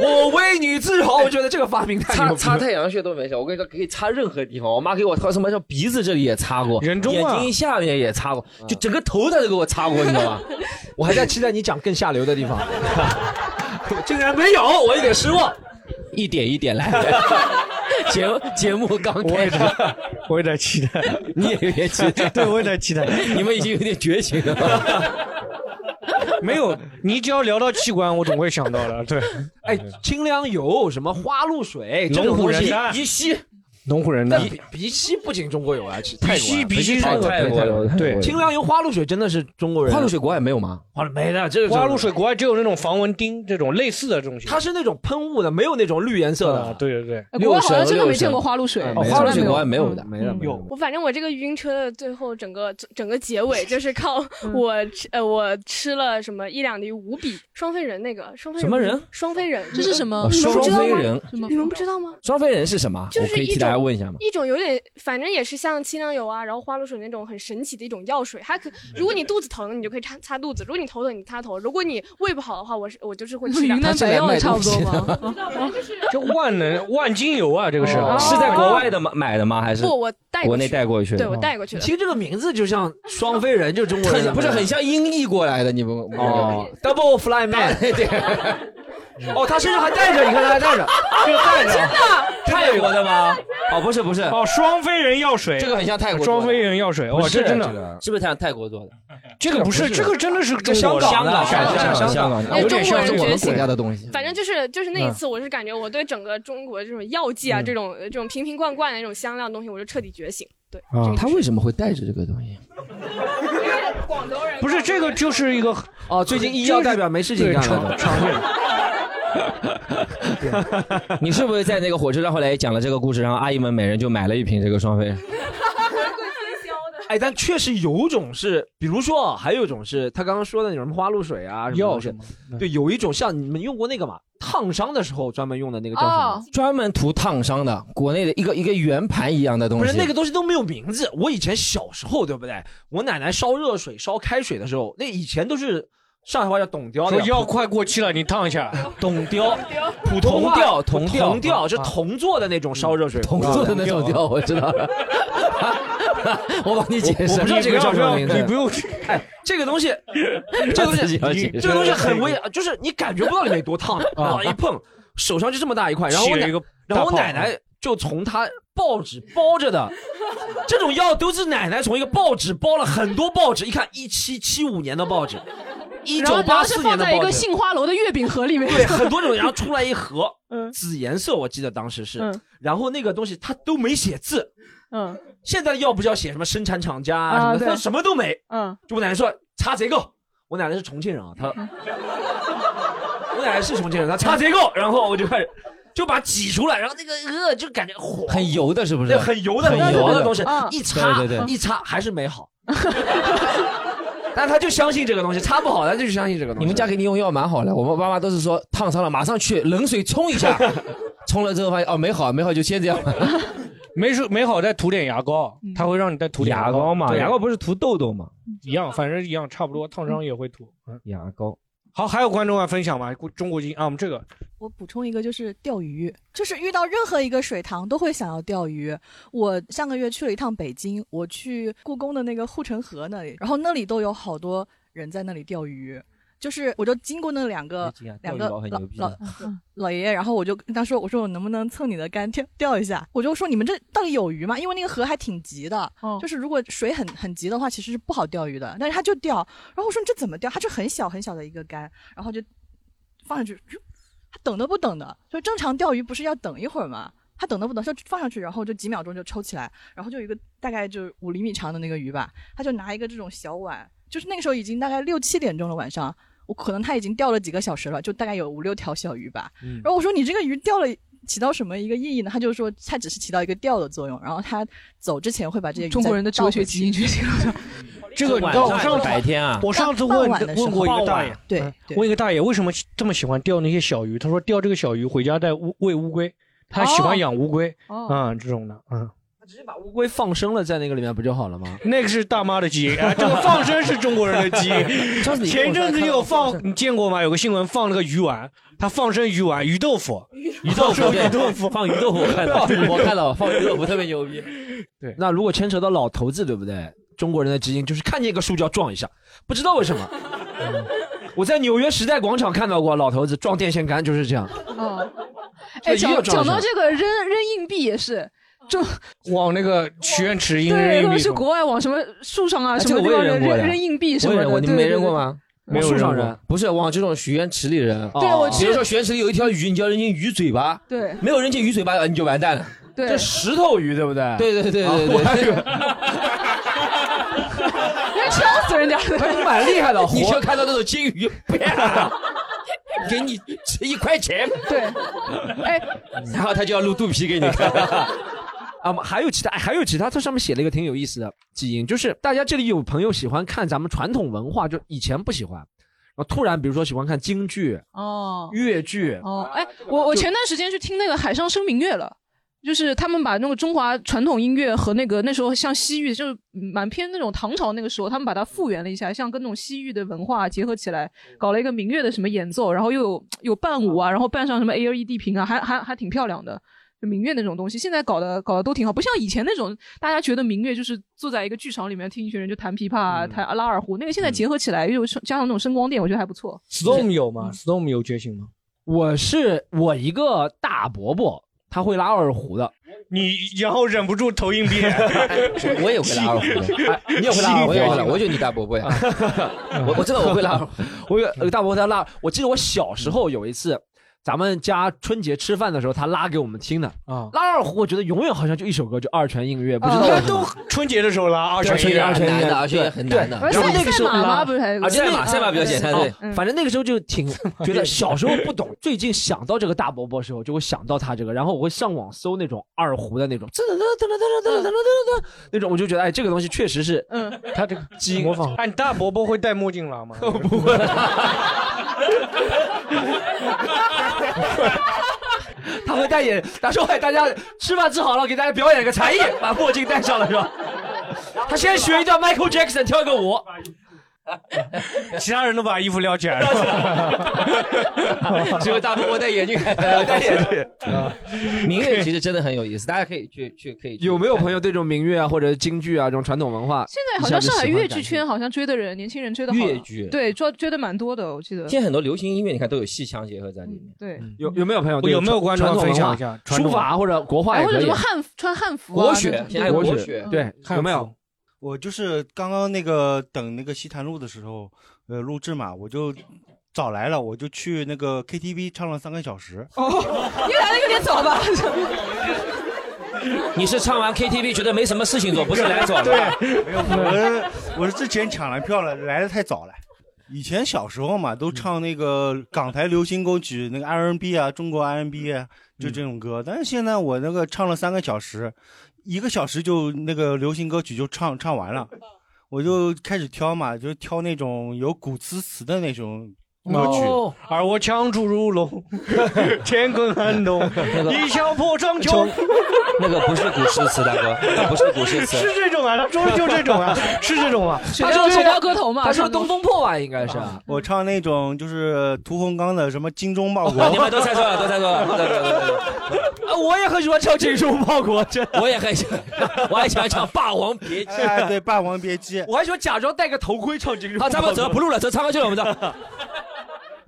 我为你自豪。我觉得这个发明太擦牛逼了。擦太阳穴都没事，我跟你说可以擦任何地方。我妈给我擦什么叫鼻子这里也擦过，人中啊眼睛下面也擦过，就整个头她都给我擦过，你知道吗？我还在期待你讲更下流的地方，竟然没有，我有点失望。一点一点来。节节目刚开始，我有点期待，你也有点期待，对，我有点期待。你们已经有点绝情了。没有，你只要聊到器官，我总会想到的。对，哎，清凉油什么花露水，龙虎人丹鼻息，龙虎人的，但鼻鼻息不仅中国有啊，鼻息鼻息是泰国泰国的对清凉油、花露水真的是中国人。花露水国外没有吗？花露没的，这个花露水国外只有那种防蚊钉这种类似的东西。它是那种喷雾的，没有那种绿颜色啊的。，对对对，国外好像真的没见过花露水，哦，花露水国外没有的，没了，没了。我反正我这个晕车的最后整个整个结尾就是靠我吃呃我吃了什么一两滴五比双飞人那个双飞什么人双飞人这是什么？你们不知道吗？双飞人，什么你们不知道吗？双飞人是什么？就是一我可以替大家种问一下吗？一种有点，反正也是像清凉油啊，然后花露水那种很神奇的一种药水。它可，如果你肚子疼，你就可以擦擦肚子；如果你头疼，你擦头；如果你胃不好的话，我是我就是会吃两云南白药也差不多吗？就 万能万金油啊，这个是哦是在国外的吗？买的吗？还是不，我带国内过去带过去的？对我带过去的。听这个名字就像双飞人，就中国人很不是很像音译过来的，你们哦，Double Fly Man，对，哦，他身上还带着，你看他还带着，这个带着，泰国的吗？哦，不是不是，哦，双飞人药水，这个很像泰国的双飞人药水，哇，这真的，是不是像泰国做的？这个不是，这个真的是中国的香港的香港香港香港的，哎有点像中国人觉醒是我们国家的东西。反正就是就是那一次，我是感觉我对整个中国这种药剂啊，这种这种瓶瓶罐罐的那种香料东西，我就彻底觉醒。对，啊他为什么会带着这个东西？广州人不是这个就是一个哦，最近医药代表没事情干了。常常见。你是不是在那个火车站后来也讲了这个故事，然后阿姨们每人就买了一瓶这个双飞？哎，但确实有种是，比如说啊，还有一种是他刚刚说的那种什么花露水啊，什么东西药什么？对，有一种像你们用过那个嘛，烫伤的时候专门用的那个叫什么？哦，专门涂烫伤的，国内的一个一个圆盘一样的东西。不是那个东西都没有名字。我以前小时候，对不对？我奶奶烧热水、烧开水的时候，那以前都是上海话叫董雕的说，药快过期了，你烫一下。董雕，普通话。铜调铜调铜调是铜做的那种烧热水，铜做的那种。调，我知道了。我帮你解释。我不知道这个叫什么名字。你不用，哎，这个东西，这个东西，这个东西很微，就是你感觉不到里面多烫，啊，一碰手上就这么大一块，然后我一个，然后我奶奶就从她报纸包着的，这种药都是奶奶从一个报纸包了很多报纸，一看一七七五年的报纸，一九八四后是放在一年的报纸。个杏花楼的月饼盒里面。对，很多种，然后出来一盒嗯紫颜色，我记得当时是嗯，然后那个东西它都没写字，嗯现在要不是要写什么生产厂家啊什么什么都没，嗯，就我奶奶说擦这个，我奶奶是重庆人啊，她，我奶奶是重庆人，她擦这个，然后我就开始就把挤出来，然后那个呃就感觉火很油的，是不是对，？很油的很很油的东西啊，一擦对对对一擦还是没好，但他就相信这个东西，擦不好他就相信这个东西。你们家给你用药蛮好的，我们爸妈都是说烫伤了马上去冷水冲一下，冲了之后发现哦没好没好就先这样。没事没好再涂点牙膏，他会让你再涂点牙膏嘛，对牙膏不是涂痘痘嘛？一样，反正一样，差不多，烫伤也会涂。嗯，牙膏。好，还有观众要分享吗？中国经啊，我们这个我补充一个，就是钓鱼，就是遇到任何一个水塘都会想要钓鱼。我上个月去了一趟北京，我去故宫的那个护城河那里，然后那里都有好多人在那里钓鱼。就是我就经过那两个两个老老老爷爷，然后我就跟他说，我说我能不能蹭你的竿钓钓一下？我就说你们这到底有鱼吗？因为那个河还挺急的，就是如果水很很急的话，其实是不好钓鱼的。但是他就钓，然后我说你这怎么钓？他就很小很小的一个竿，然后就放上去，啾他等都不等的，就正常钓鱼不是要等一会儿吗？他等都不等，就放上去，然后就几秒钟就抽起来，然后就有一个大概就五厘米长的那个鱼吧，他就拿一个这种小碗，就是那个时候已经大概六七点钟了晚上，我可能他已经钓了几个小时了，就大概有五六条小鱼吧。嗯然后我说你这个鱼钓了起到什么一个意义呢？他就说它只是起到一个钓的作用，然后他走之前会把这些鱼中国人的哲学基因觉醒了。这个你知道我上次白天啊我上次问问过一个大爷，对问一个大爷为什么这么喜欢钓那些小鱼？他说钓这个小鱼回家带乌喂乌龟，他喜欢养乌龟，哦嗯，这种的，嗯。直接把乌龟放生了，在那个里面不就好了吗？那个是大妈的基因，啊，这个放生是中国人的基因。前阵子有放，你见过吗？有个新闻放了个鱼丸，他放生鱼丸、鱼豆腐、鱼豆腐，鱼豆腐，放鱼豆腐，我看到，我看到放鱼豆腐特别牛逼。对，那如果牵扯到老头子，对不对？中国人的基因就是看见一个树就要撞一下，不知道为什么。我在纽约时代广场看到过老头子撞电线杆，就是这样。哦，这哎，讲讲到这个扔扔硬币也是，就 往那个许愿池扔对，硬币是吧。都是国外往什么树上啊什么地方也扔扔扔硬币什么的，我你们没对对对扔过吗？没有扔过不是往这种许愿池里扔。对我去比如说许愿池里有一条鱼，你就要扔进鱼嘴巴。对没有扔进鱼嘴巴，你就完蛋了。对这石头鱼对不对？对对对对对啊我还以为 敲死人家的，还蛮厉害的。你活就看到那种金鱼，啪给你吃一块钱，对，哎，然后他就要露肚皮给你看。啊，还有其他，哎还有其他，它上面写了一个挺有意思的基因，就是大家这里有朋友喜欢看咱们传统文化，就以前不喜欢，然后突然比如说喜欢看京剧、哦越剧，哦，哎，我我前段时间去听那个海上生明月了。就是他们把那个中华传统音乐和那个那时候像西域，就是蛮偏那种唐朝那个时候，他们把它复原了一下，像跟那种西域的文化结合起来，搞了一个明月的什么演奏，然后又有有伴舞啊，然后伴上什么 A L E D 屏啊，还还还挺漂亮的。就明月那种东西，现在搞的搞的都挺好，不像以前那种大家觉得明月就是坐在一个剧场里面听一群人就弹琵琶啊、弹拉二胡，那个现在结合起来又加上那种声光电，我觉得还不错。Storm 有吗？Storm 有觉醒吗？我是我一个大伯伯，他会拉二胡的，你然后忍不住投硬币，我也会拉二胡的，哎你也会拉二胡？我也会拉，我就你大伯伯呀。我我知道我会拉二胡，我大伯伯他拉，我记得我小时候有一次，咱们家春节吃饭的时候，他拉给我们听的啊。拉二胡，我觉得永远好像就一首歌，就二泉映月，不知道为什么。都春节的时候拉二泉映月，二泉映月，而且很难的。而且然后那个时候拉不是还赛马赛马比较简单对嗯反正那个时候就挺觉得小时候不懂，最近想到这个大伯伯的时候，就会想到他这个，然后我会上网搜那种二胡的那种，噔噔噔噔噔噔噔噔噔那种，我就觉得哎，这个东西确实是，嗯，他这个基因模仿。哎，你大伯伯会戴墨镜拉吗？不会。他会戴眼，他说：“哎，大家吃饭吃好了，给大家表演个才艺，把墨镜戴上了是吧？”他先学一段 Michael Jackson 跳一个舞，其他人都把衣服撩起来了。只有大伯伯戴眼镜，戴眼镜。明月其实真的很有意思，大家可以去去可以有没有朋友对这种民乐啊或者京剧啊这种传统文化？现在好像上海越剧圈好像追的人，年轻人追的越剧对追追的蛮多的，我记得。现在很多流行音乐，你看都有戏腔结合在里面。对，有有没有朋友有没有观众传统文化分享一下书法或者国画哎，或者什么汉服穿汉服啊，国学国学对，有没有？我就是刚刚那个等那个西坛路的时候，呃，录制嘛，我就早来了，我就去那个 KTV 唱了三个小时。哦，你来的有点早吧？你是唱完 KTV 觉得没什么事情做，不是来早了？对，没有，我是我是之前抢了票了，来的太早了。以前小时候嘛，都唱那个港台流行歌曲，那个 R&B 啊，中国 R&B 啊，就这种歌。但是现在我那个唱了三个小时，一个小时就那个流行歌曲就唱唱完了，我就开始挑嘛，就挑那种有古词词的那种而我枪出如龙，乾坤撼动，一笑破苍穹。那个不是古诗词，大哥，那不是古诗词。是这种啊，他说的就这种啊，是这种啊。水调水调歌头嘛，他说差不多东风破吧，应该是。我唱那种就是屠洪刚的什么精忠报国。哦你们都猜错了，都猜错了，都猜错了，都猜错了。啊，我也很喜欢唱《精忠报国》，真的。我也很喜欢，我还喜欢唱《霸王别姬》。哎，对，《霸王别姬》。我还喜欢假装戴个头盔唱《精忠报好，国》。咱们走，不录了，走唱歌去了，我们走。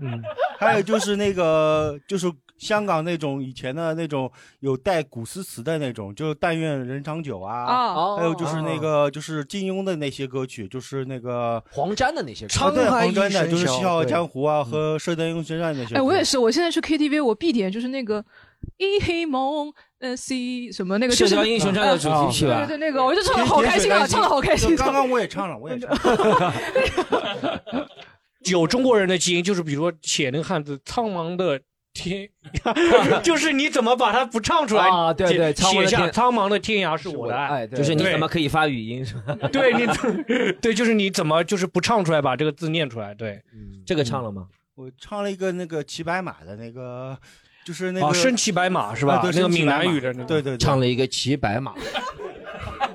嗯，还有就是那个，就是香港那种以前的那种有带古诗词的那种，就是“但愿人长久”啊，哦还有就是那个就是金庸的那些歌曲，就是那个黄沾的那些歌啊，对，黄沾的，就是《笑笑傲江湖》啊和《射雕英雄传》那些。哎，我也是，我现在去 KTV，我必点就是那个一黑梦，呃，C 什么那个，射雕英雄传的主题曲吧对对对，那个我就唱的好开心啊，唱的好开心。刚刚我也唱了，我也唱了。有中国人的基因，就是比如说写那个汉字“苍茫的天”，就是你怎么把它不唱出来啊对对苍茫的写下“苍茫的天涯是我的爱哎，对就是你怎么可以发语音？是吧？对你，对，就是你怎么就是不唱出来，把这个字念出来，对，这个唱了吗？我唱了一个那个骑白马的那个，就是那个哦身骑白马是吧？那个闽南语的那个。对对，对。唱了一个骑白马，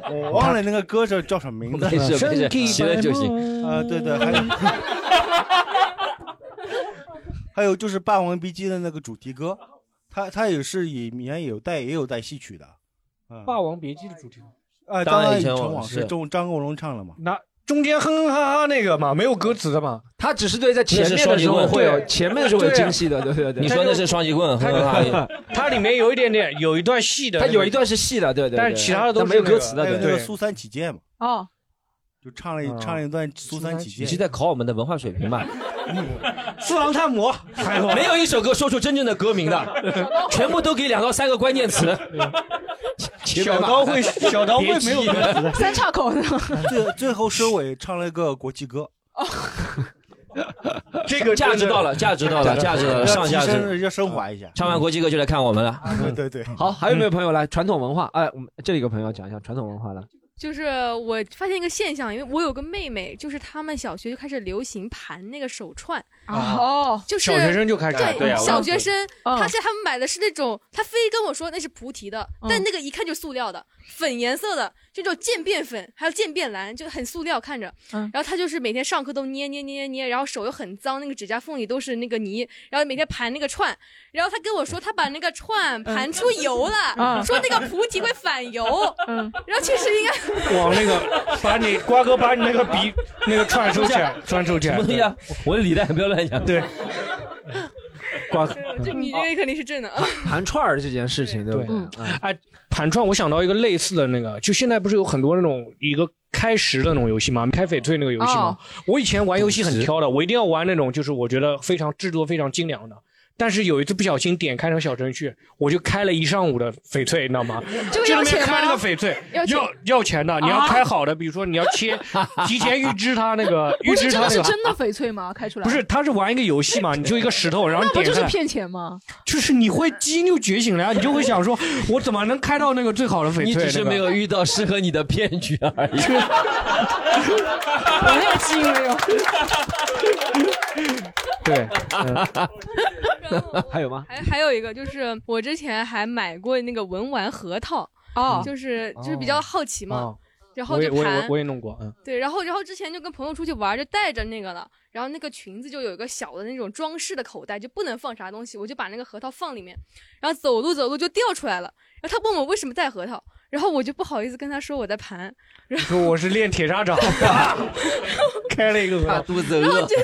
我忘了那个歌手叫什么名字。没事没事，骑了就行。啊，对对，还有还有就是《霸王别姬》的那个主题歌，它它也是里面有带也有带戏曲的。嗯，《霸王别姬》的主题歌。啊，当然以前当然成往往事事，中张国荣唱了嘛。那中间哼哼哈哈那个嘛，没有歌词的嘛，他只是对在前面的时候会有，前面的时候有惊喜的，对对对。你说的是双截棍，它呵呵它里面有一点点，有一段戏的，它有一段是戏的，对对对。但是其他的都没有歌词的，对对。那个苏三起解嘛，哦，就唱了一唱了一段苏三起解。你是在考我们的文化水平吧？四郎探母，没有一首歌说出真正的歌名的，全部都给两到三个关键词。小刀会小刀会没有歌词，三岔口的。最最后收尾唱了一个国际歌，这个价值到了，价值到了，价值到了，上价要提升值。要升华一下。唱完国际歌就来看我们了。对对对，好，还有没有朋友来传统文化？哎，我们这里有个朋友讲一下传统文化来。就是我发现一个现象，因为我有个妹妹，就是他们小学就开始流行盘那个手串，哦，就是小学生就开始对对啊小学生，嗯。他是他们买的是那种，他非跟我说那是菩提的，嗯。但那个一看就塑料的，粉颜色的，就这种渐变粉，还有渐变蓝，就很塑料看着。嗯。然后他就是每天上课都捏捏捏捏捏，然后手又很脏，那个指甲缝里都是那个泥，然后每天盘那个串，然后他跟我说他把那个串盘出油了，嗯。说那个菩提会反油，嗯，然后其实应该往那个把你瓜哥把你那个笔那个串收起来，串收起来什么。东西啊？我的李诞，不要乱讲。对，挂就你这个肯定是正的啊。盘串儿这件事情，对不对？嗯哎哎，盘串，我想到一个类似的那个，就现在不是有很多那种一个开石的那种游戏吗？开翡翠那个游戏吗哦？我以前玩游戏很挑的，我一定要玩那种就是我觉得非常制作非常精良的。但是有一次不小心点开那个小程序，我就开了一上午的翡翠，你知道吗？这个要钱就那边开那个翡翠，要钱要要钱的，你要开好的，比如说你要切，提前预支它那个预 不是真的支它那个。是真的翡翠吗？开出来不是，他是玩一个游戏嘛，你就一个石头，然后那你点开来，不就是骗钱吗？就是你会基因就觉醒了呀，你就会想说，我怎么能开到那个最好的翡翠？你只是没有遇到适合你的骗局而已。我那个基因没有。对，还有吗？还还有一个就是我之前还买过那个文玩核桃，哦，就是就是比较好奇嘛，哦。然后我也我也就盘我也弄过，嗯，对，然后然后之前就跟朋友出去玩，就带着那个了，然后那个裙子就有一个小的那种装饰的口袋，就不能放啥东西，我就把那个核桃放里面，然后走路走路就掉出来了，然后他问我为什么带核桃，然后我就不好意思跟他说我在盘，然后说我是练铁砂掌，开了一个怕，肚子饿，然后就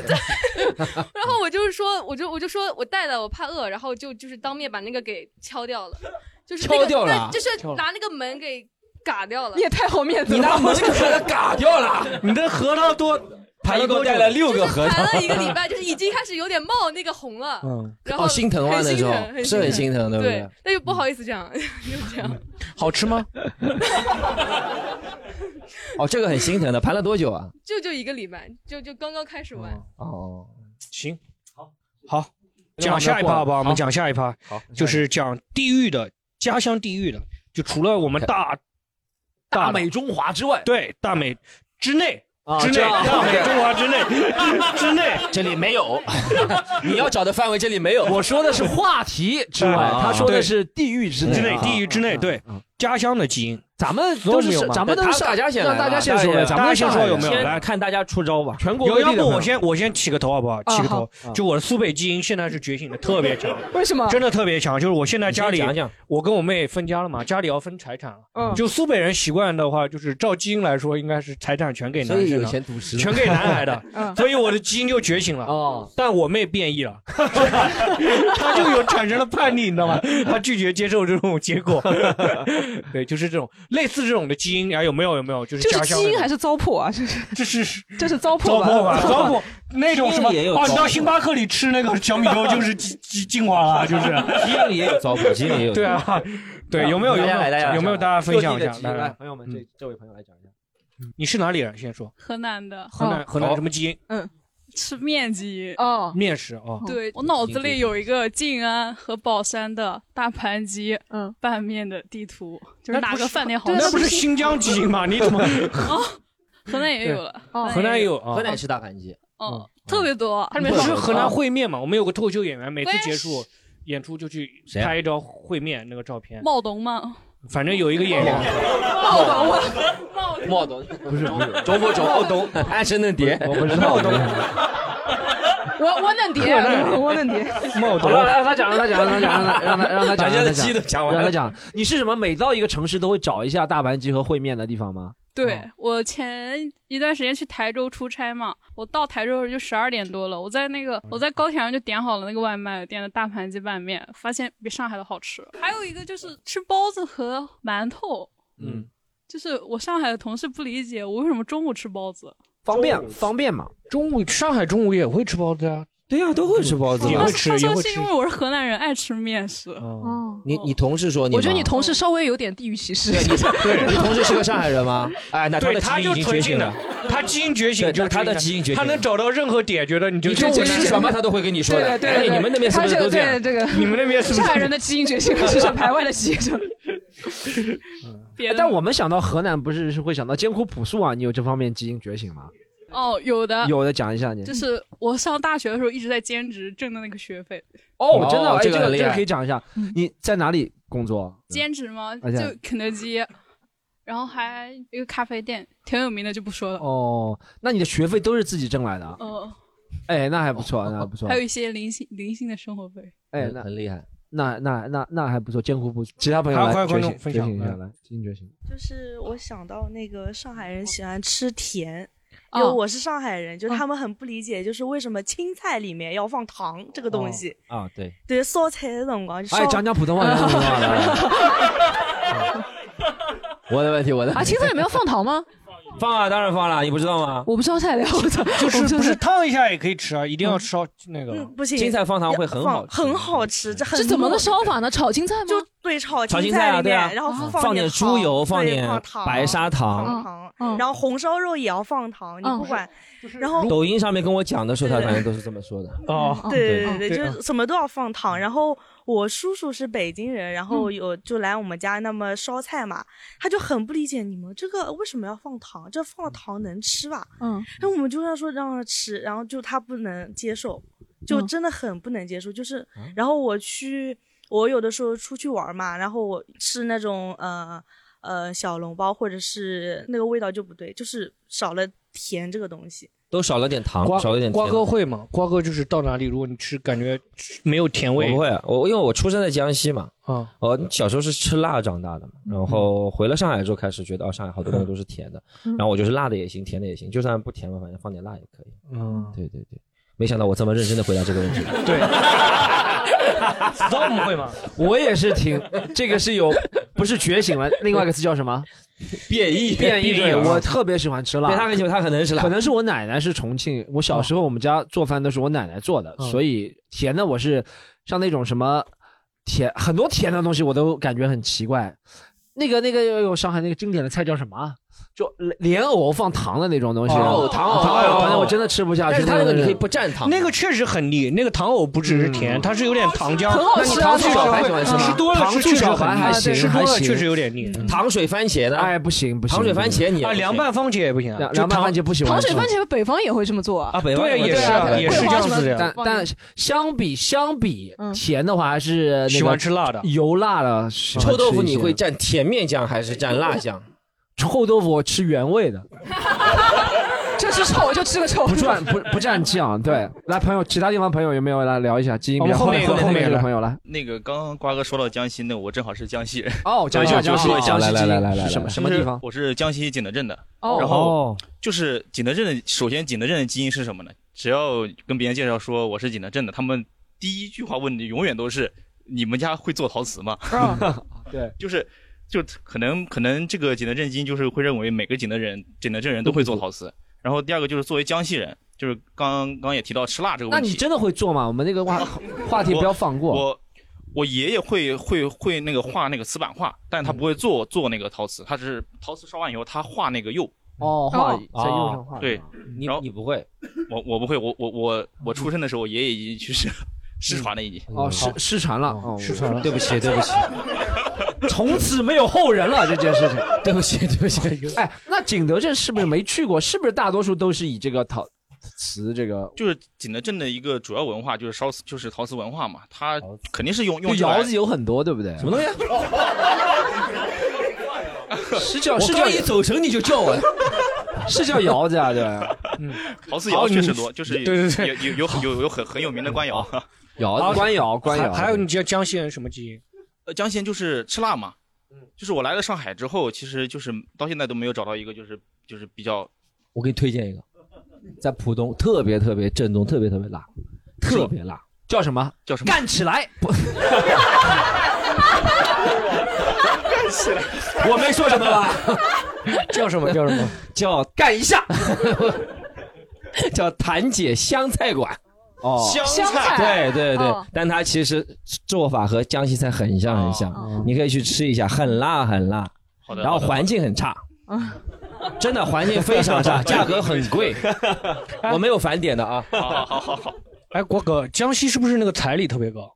然后我就是说，我就我就说我带了，我怕饿，然后就就是当面把那个给敲掉了，就是、那个、敲掉了就是拿那个门给嘎掉了你。也太好面子了。你拿门给它 嘎掉了，你的核桃多他一共带了六个核桃盘。了一个礼拜，就是已经开始有点冒那个红了，嗯，然后哦，心疼啊，那时候是很心疼，对不对对？，但又不好意思这样，就这样。好吃吗？哦，这个很心疼的，盘了多久啊？就就一个礼拜，就就刚刚开始玩。哦，行，好，好，讲下一趴好不好？我们讲下一趴，好，就是讲地狱的家乡地狱的，就除了我们大的大美中华之外，对大美之内之内，啊这样。大美中华之内 之内，这里没有，你要找的范围这里没有。我说的是话题之外，啊他说的是地域之内。之内啊。地域之内，对嗯家乡的基因，咱们都是咱们都是大家先来，让大家先说，咱们先说有没有？来看大家出招吧。全国要不我先我先起个头好不好？起个头，啊就我的苏北基因现在是觉醒的特别强。为什么？真的特别强，就是我现在家里我跟我妹分家了嘛，家里要分财产。嗯，就苏北人习惯的话，就是照基因来说，应该是财产全给男生有钱赌石，全给男孩的。嗯，所以我的基因就觉醒了。哦，但我妹变异了，她就有产生了叛逆，你知道吗？她拒绝接受这种结果。对，就是这种类似这种的基因，啊，有没有？有没有？就是这是家乡基因还是糟粕啊？这是这是 这是糟糟粕粕吧？糟粕 那种什么？也有哦，你到星巴克里吃那个小米粥就是精精精华了，就是基因里也有糟粕，基因也有。对啊，对，有没有？有没有？有没有？大家分享一下？来来，朋友们，这这位朋友来讲一下。你是哪里人？先说。河南的。河南河南什么基因？嗯，吃面基因。哦，面食哦。对我脑子里有一个静安和宝山的大盘鸡，嗯，拌面的地图，就是哪个饭店好吃。那不是新疆基因吗？你怎么？哦，河南也有了。河南也有啊。河南吃大盘鸡。嗯，特别多。它里面是河南烩面嘛？我们有个脱口秀演员，每次结束演出就去拍一张烩面那个照片。茂东吗？反正有一个演员。茂东，茂东不是不是，中不中？茂东，还是嫩爹，我不知道。我我能叠，我能叠。茂东，让他讲，让他讲，让他讲，让他让他让他讲，人家的鸡都讲完让他讲。你是什么？每到一个城市都会找一下大盘鸡和烩面的地方吗？对我前一段时间去台州出差嘛，我到台州就十二点多了，我在那个我在高铁上就点好了那个外卖，点的大盘鸡拌面，发现比上海的好吃。还有一个就是吃包子和馒头，嗯，就是我上海的同事不理解我为什么中午吃包子，方便方便嘛。中午上海中午也会吃包子啊。对呀，都会吃包子，也会吃，他也会吃。说是因为我是河南人，爱吃面食。哦，你你同事说你，我觉得你同事稍微有点地域歧视。对，你同 事是个上海人吗？哎，那他的基因已经觉醒了，他基因觉醒，就是他的基因觉醒，他能找到任何点，觉得你就你中午吃什么，他都会跟你说的。对对对，你们那边是不是都这样？这个你们那边是不是上海人的基因觉醒，是上排外的基因？但我们想到河南，不是是会想到艰苦朴素啊？你有这方面基因觉醒吗？哦，有的，有的讲一下你。就是我上大学的时候一直在兼职挣的那个学费。哦，真的，哎，这个这个可以讲一下。你在哪里工作？兼职吗？就肯德基，然后还一个咖啡店，挺有名的，就不说了。哦，那你的学费都是自己挣来的？哦，哎，那还不错，那还不错。还有一些零星零星的生活费。哎，那很厉害。那那那那还不错，艰苦不。其他朋友来觉醒，分享一下来，基因觉醒。就是我想到那个上海人喜欢吃甜。因为我是上海人，就他们很不理解，就是为什么青菜里面要放糖这个东西啊？对对，烧菜的辰光，哎，讲讲普通话，讲讲普通话来。我的问题，我的啊，青菜里面要放糖吗？放啊，当然放了，你不知道吗？我不知道菜料，我操，就是不是烫一下也可以吃啊，一定要烧那个。不行，青菜放糖会很好，很好吃。这是怎么个烧法呢？炒青菜吗？就对，炒青菜里面，然后放点猪油，放点白砂糖，然后红烧肉也要放糖，你不管。然后抖音上面跟我讲的时候，他反正都是这么说的。哦，对对对，就是什么都要放糖。然后我叔叔是北京人，然后有就来我们家那么烧菜嘛，他就很不理解你们这个为什么要放糖，这放糖能吃吧？嗯，然后我们就让说让他吃，然后就他不能接受，就真的很不能接受。就是然后我去，我有的时候出去玩嘛，然后我吃那种呃呃小笼包或者是那个味道就不对，就是少了。甜这个东西都少了点糖，少了点。瓜哥会吗？瓜哥就是到哪里，如果你吃感觉没有甜味，我不会。我因为我出生在江西嘛，啊，我小时候是吃辣长大的嘛，然后回了上海之后开始觉得，哦，上海好多东西都是甜的，然后我就是辣的也行，甜的也行，就算不甜嘛，反正放点辣也可以。嗯，对对对，没想到我这么认真的回答这个问题。对。Storm 会吗？我也是挺，这个是有，不是觉醒了，另外一个词叫什么？变异。变异。对我特别喜欢吃辣。他很喜欢，他可能吃辣。可能是我奶奶是重庆，我小时候我们家做饭都是我奶奶做的，所以甜的我是像那种什么甜很多甜的东西我都感觉很奇怪。那个那个有上海那个经典的菜叫什么？就莲藕放糖的那种东西，哦糖藕糖藕，反正我真的吃不下去。但是它那个你可以不不蘸糖，那个确实很腻，那个糖藕不只是甜，它是有点糖浆。很好吃啊糖醋小排喜欢吃多了糖醋小排还行还行吃多了确实有点腻。糖水番茄的，哎，不行不行，糖水番茄你啊，凉拌番茄也不行啊，凉凉拌番茄不喜欢吃糖水番茄北方也会这么做啊？啊，北方对也是啊也是这样子的。但但相比相比嗯甜的话，还是喜欢吃辣的油辣的臭豆腐你会蘸甜面酱还是蘸辣酱？臭豆腐我吃原味的，就吃臭就吃个臭，不蘸不不蘸酱。对，来朋友，其他地方朋友有没有来聊一下基因比较我们后面后面后面一个朋友来。那个刚刚瓜哥说到江西，那我正好是江西人。哦，江西江西就说一下江西来来来来来什么什么地方？我是江西景德镇的。哦然后就是景德镇的，首先景德镇的基因是什么呢？只要跟别人介绍说我是景德镇的，他们第一句话问的永远都是你们家会做陶瓷吗？对，就是就可能可能这个景德镇金就是会认为每个景德人景德镇人都会做陶瓷。然后第二个就是作为江西人，就是刚刚刚也提到吃辣这个问题。那你真的会做吗？我们那个话话题不要放过。我我爷爷会会会那个画那个瓷板画，但他不会做做那个陶瓷，他只是陶瓷烧完以后他画那个釉。哦，画哦在釉上画。对，你你不会？我我不会，我我我我出生的时候，我爷爷已经去世了，失传了已经。哦，失失传了，哦，失传了对不起，对不起，从此没有后人了 这件事情。对不起，对不起。哎，那景德镇是不是没去过？是不是大多数都是以这个陶瓷这个？就是景德镇的一个主要文化就是烧瓷，就是陶瓷文化嘛，它肯定是用用窑子有很多，对不对？什么东西？是叫是叫一走神你就叫我，是叫窑子啊？对，陶瓷窑确实多，就是对对对有有有有有很很有名的官窑。窑子官窑官窑。还还有你江江西人什么基因？呃，江西人就是吃辣嘛，就是我来了上海之后，其实就是到现在都没有找到一个就是就是比较我给你推荐一个，在浦东特别特别正宗，特别特别辣，特别辣。叫什么？叫什么？干起来！不，我没说什么吧？叫什么叫什么？叫干一下！叫谭姐湘菜馆。哦，香菜对对对哦，但它其实做法和江西菜很像很像，你可以去吃一下，很辣很辣，好的。然后环境很差，真的环境非常差，价格很贵，我没有返点的啊。好好好好好。哎，郭哥，江西是不是那个彩礼特别高？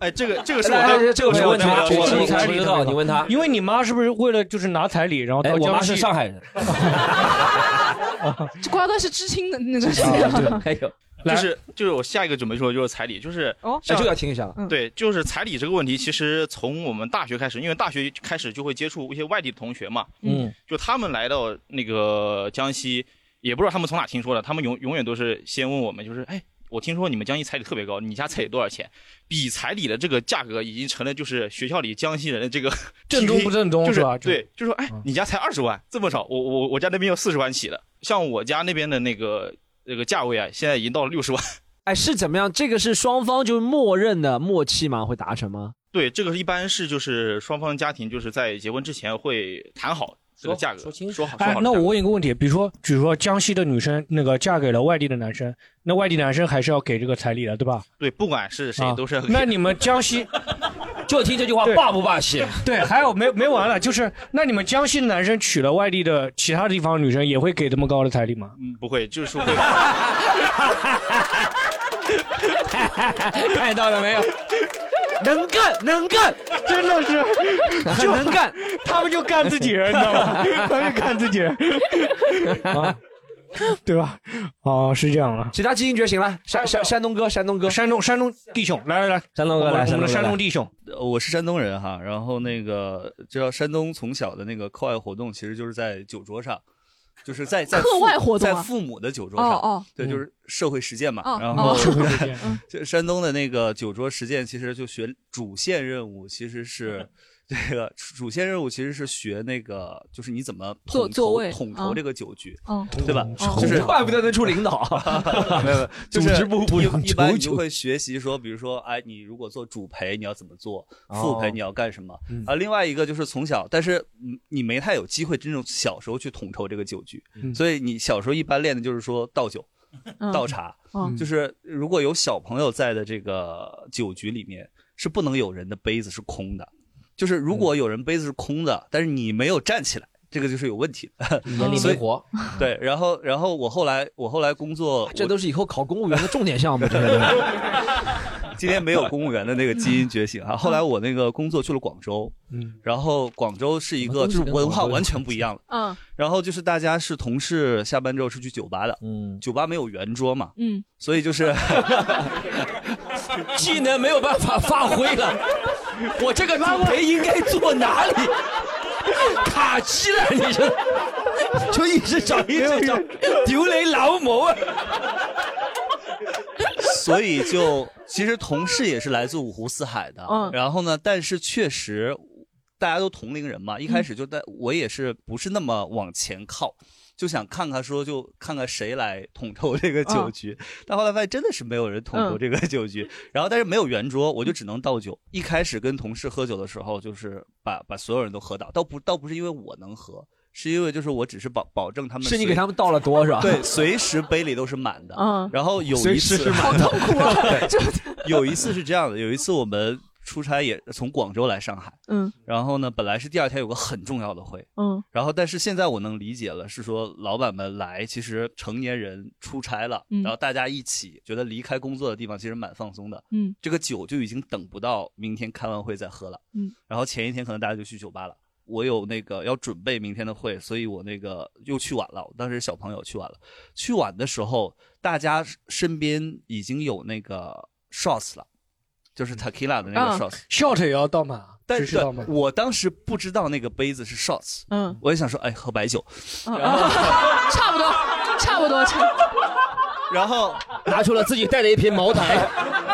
哎，这个这个是这个没问题我我我这个我不知道，彩礼特别高你问他。因为你妈是不是为了就是拿彩礼，然后哎，我妈到江西？是上海人，这瓜哥是知青的那个是对，还有就是就是我下一个准备说的就是彩礼，就是哦。哎，这个要听一下了。对，就是彩礼这个问题，其实从我们大学开始，因为大学开始就会接触一些外地的同学嘛，嗯，就他们来到那个江西，也不知道他们从哪听说的，他们永永远都是先问我们，就是哎，我听说你们江西彩礼特别高，你家彩礼多少钱？比彩礼的这个价格已经成了就是学校里江西人的这个 正宗不正宗就是吧？就对，就说哎，你家才二十万，这么少，我我我家那边有四十万起的，像我家那边的那个那个价位啊，现在已经到了六十万。哎，是怎么样？这个是双方就默认的默契吗？会达成吗？对，这个一般是就是双方家庭就是在结婚之前会谈好这个价格，说清楚说好说好，哎那我问一个问题，比如说，比如说江西的女生那个嫁给了外地的男生，那外地男生还是要给这个彩礼的，对吧？对，不管是谁啊都是要。那你们江西 就听这句话霸不霸气？对，还有没没完了，就是那你们江西的男生娶了外地的其他地方的女生，也会给这么高的彩礼吗？嗯，不会，就是说会。看到了没有？能干，能干，真的是就能干。他们就干自己人，你知道吗？他们就干自己人，啊，对吧？哦，是这样啊。其他基因觉醒了，山山山东哥，山东哥，山东山东弟兄，来来来，山东哥来，我们的山东弟兄，呃我是山东人哈，然后那个知道山东从小的那个课外活动，其实就是在酒桌上，就是在在课父外活动啊在父母的酒桌上，哦哦对，就是社会实践嘛。哦然后哦社会实践 就山东的那个酒桌实践，其实就学主线任务，其实是。这个主线任务其实是学那个，就是你怎么座统筹座位嗯统筹这个酒局，嗯对吧？哦就是怪不得能出领导。没有，没有 就是一长一般你就会学习说，比如说，哎，你如果做主陪，你要怎么做？哦副陪你要干什么？嗯啊，另外一个就是从小，但是嗯你没太有机会真正小时候去统筹这个酒局，嗯所以你小时候一般练的就是说倒酒、嗯倒茶，嗯就是如果有小朋友在的这个酒局里面，是不能有人的杯子是空的。就是如果有人杯子是空的，但是你没有站起来，这个就是有问题的，眼里没活。对，然后然后我后来我后来工作，这都是以后考公务员的重点项目。今天没有公务员的那个基因觉醒啊。后来我那个工作去了广州，嗯，然后广州是一个就是文化完全不一样了。嗯然后就是大家是同事下班之后是去酒吧的，嗯，酒吧没有圆桌嘛，嗯，所以就是 技能没有办法发挥了，我这个主培应该坐哪里？卡机了，你这 就一直找一直 找，丢雷老母啊！所以就其实同事也是来自五湖四海的，嗯然后呢，但是确实大家都同龄人嘛，一开始就带我也是不是那么往前靠。就想看看说，就看看谁来统筹这个酒局，但后来发现真的是没有人统筹嗯这个酒局，然后但是没有圆桌，我就只能倒酒。一开始跟同事喝酒的时候，就是把把所有人都喝倒，倒不倒不是因为我能喝，是因为就是我只是保保证他们是你给他们倒了多是吧？对，随时杯里都是满的。嗯然后有一次 好痛苦啊对有一次是这样的，有一次我们出差也从广州来上海，嗯然后呢，本来是第二天有个很重要的会，嗯然后但是现在我能理解了，是说老板们来，其实成年人出差了，嗯然后大家一起觉得离开工作的地方其实蛮放松的，嗯这个酒就已经等不到明天开完会再喝了，嗯，然后前一天可能大家就去酒吧了。我有那个要准备明天的会，所以我那个又去晚了。我当时小朋友去晚了，去晚的时候，大家身边已经有那个 shots 了，就是 tequila 的那个啊 shots。shot 也要倒满，但是？我当时不知道那个杯子是 shots，嗯，我也想说，哎，喝白酒，嗯然后 差不多，差不多，差。然后拿出了自己带的一瓶茅台，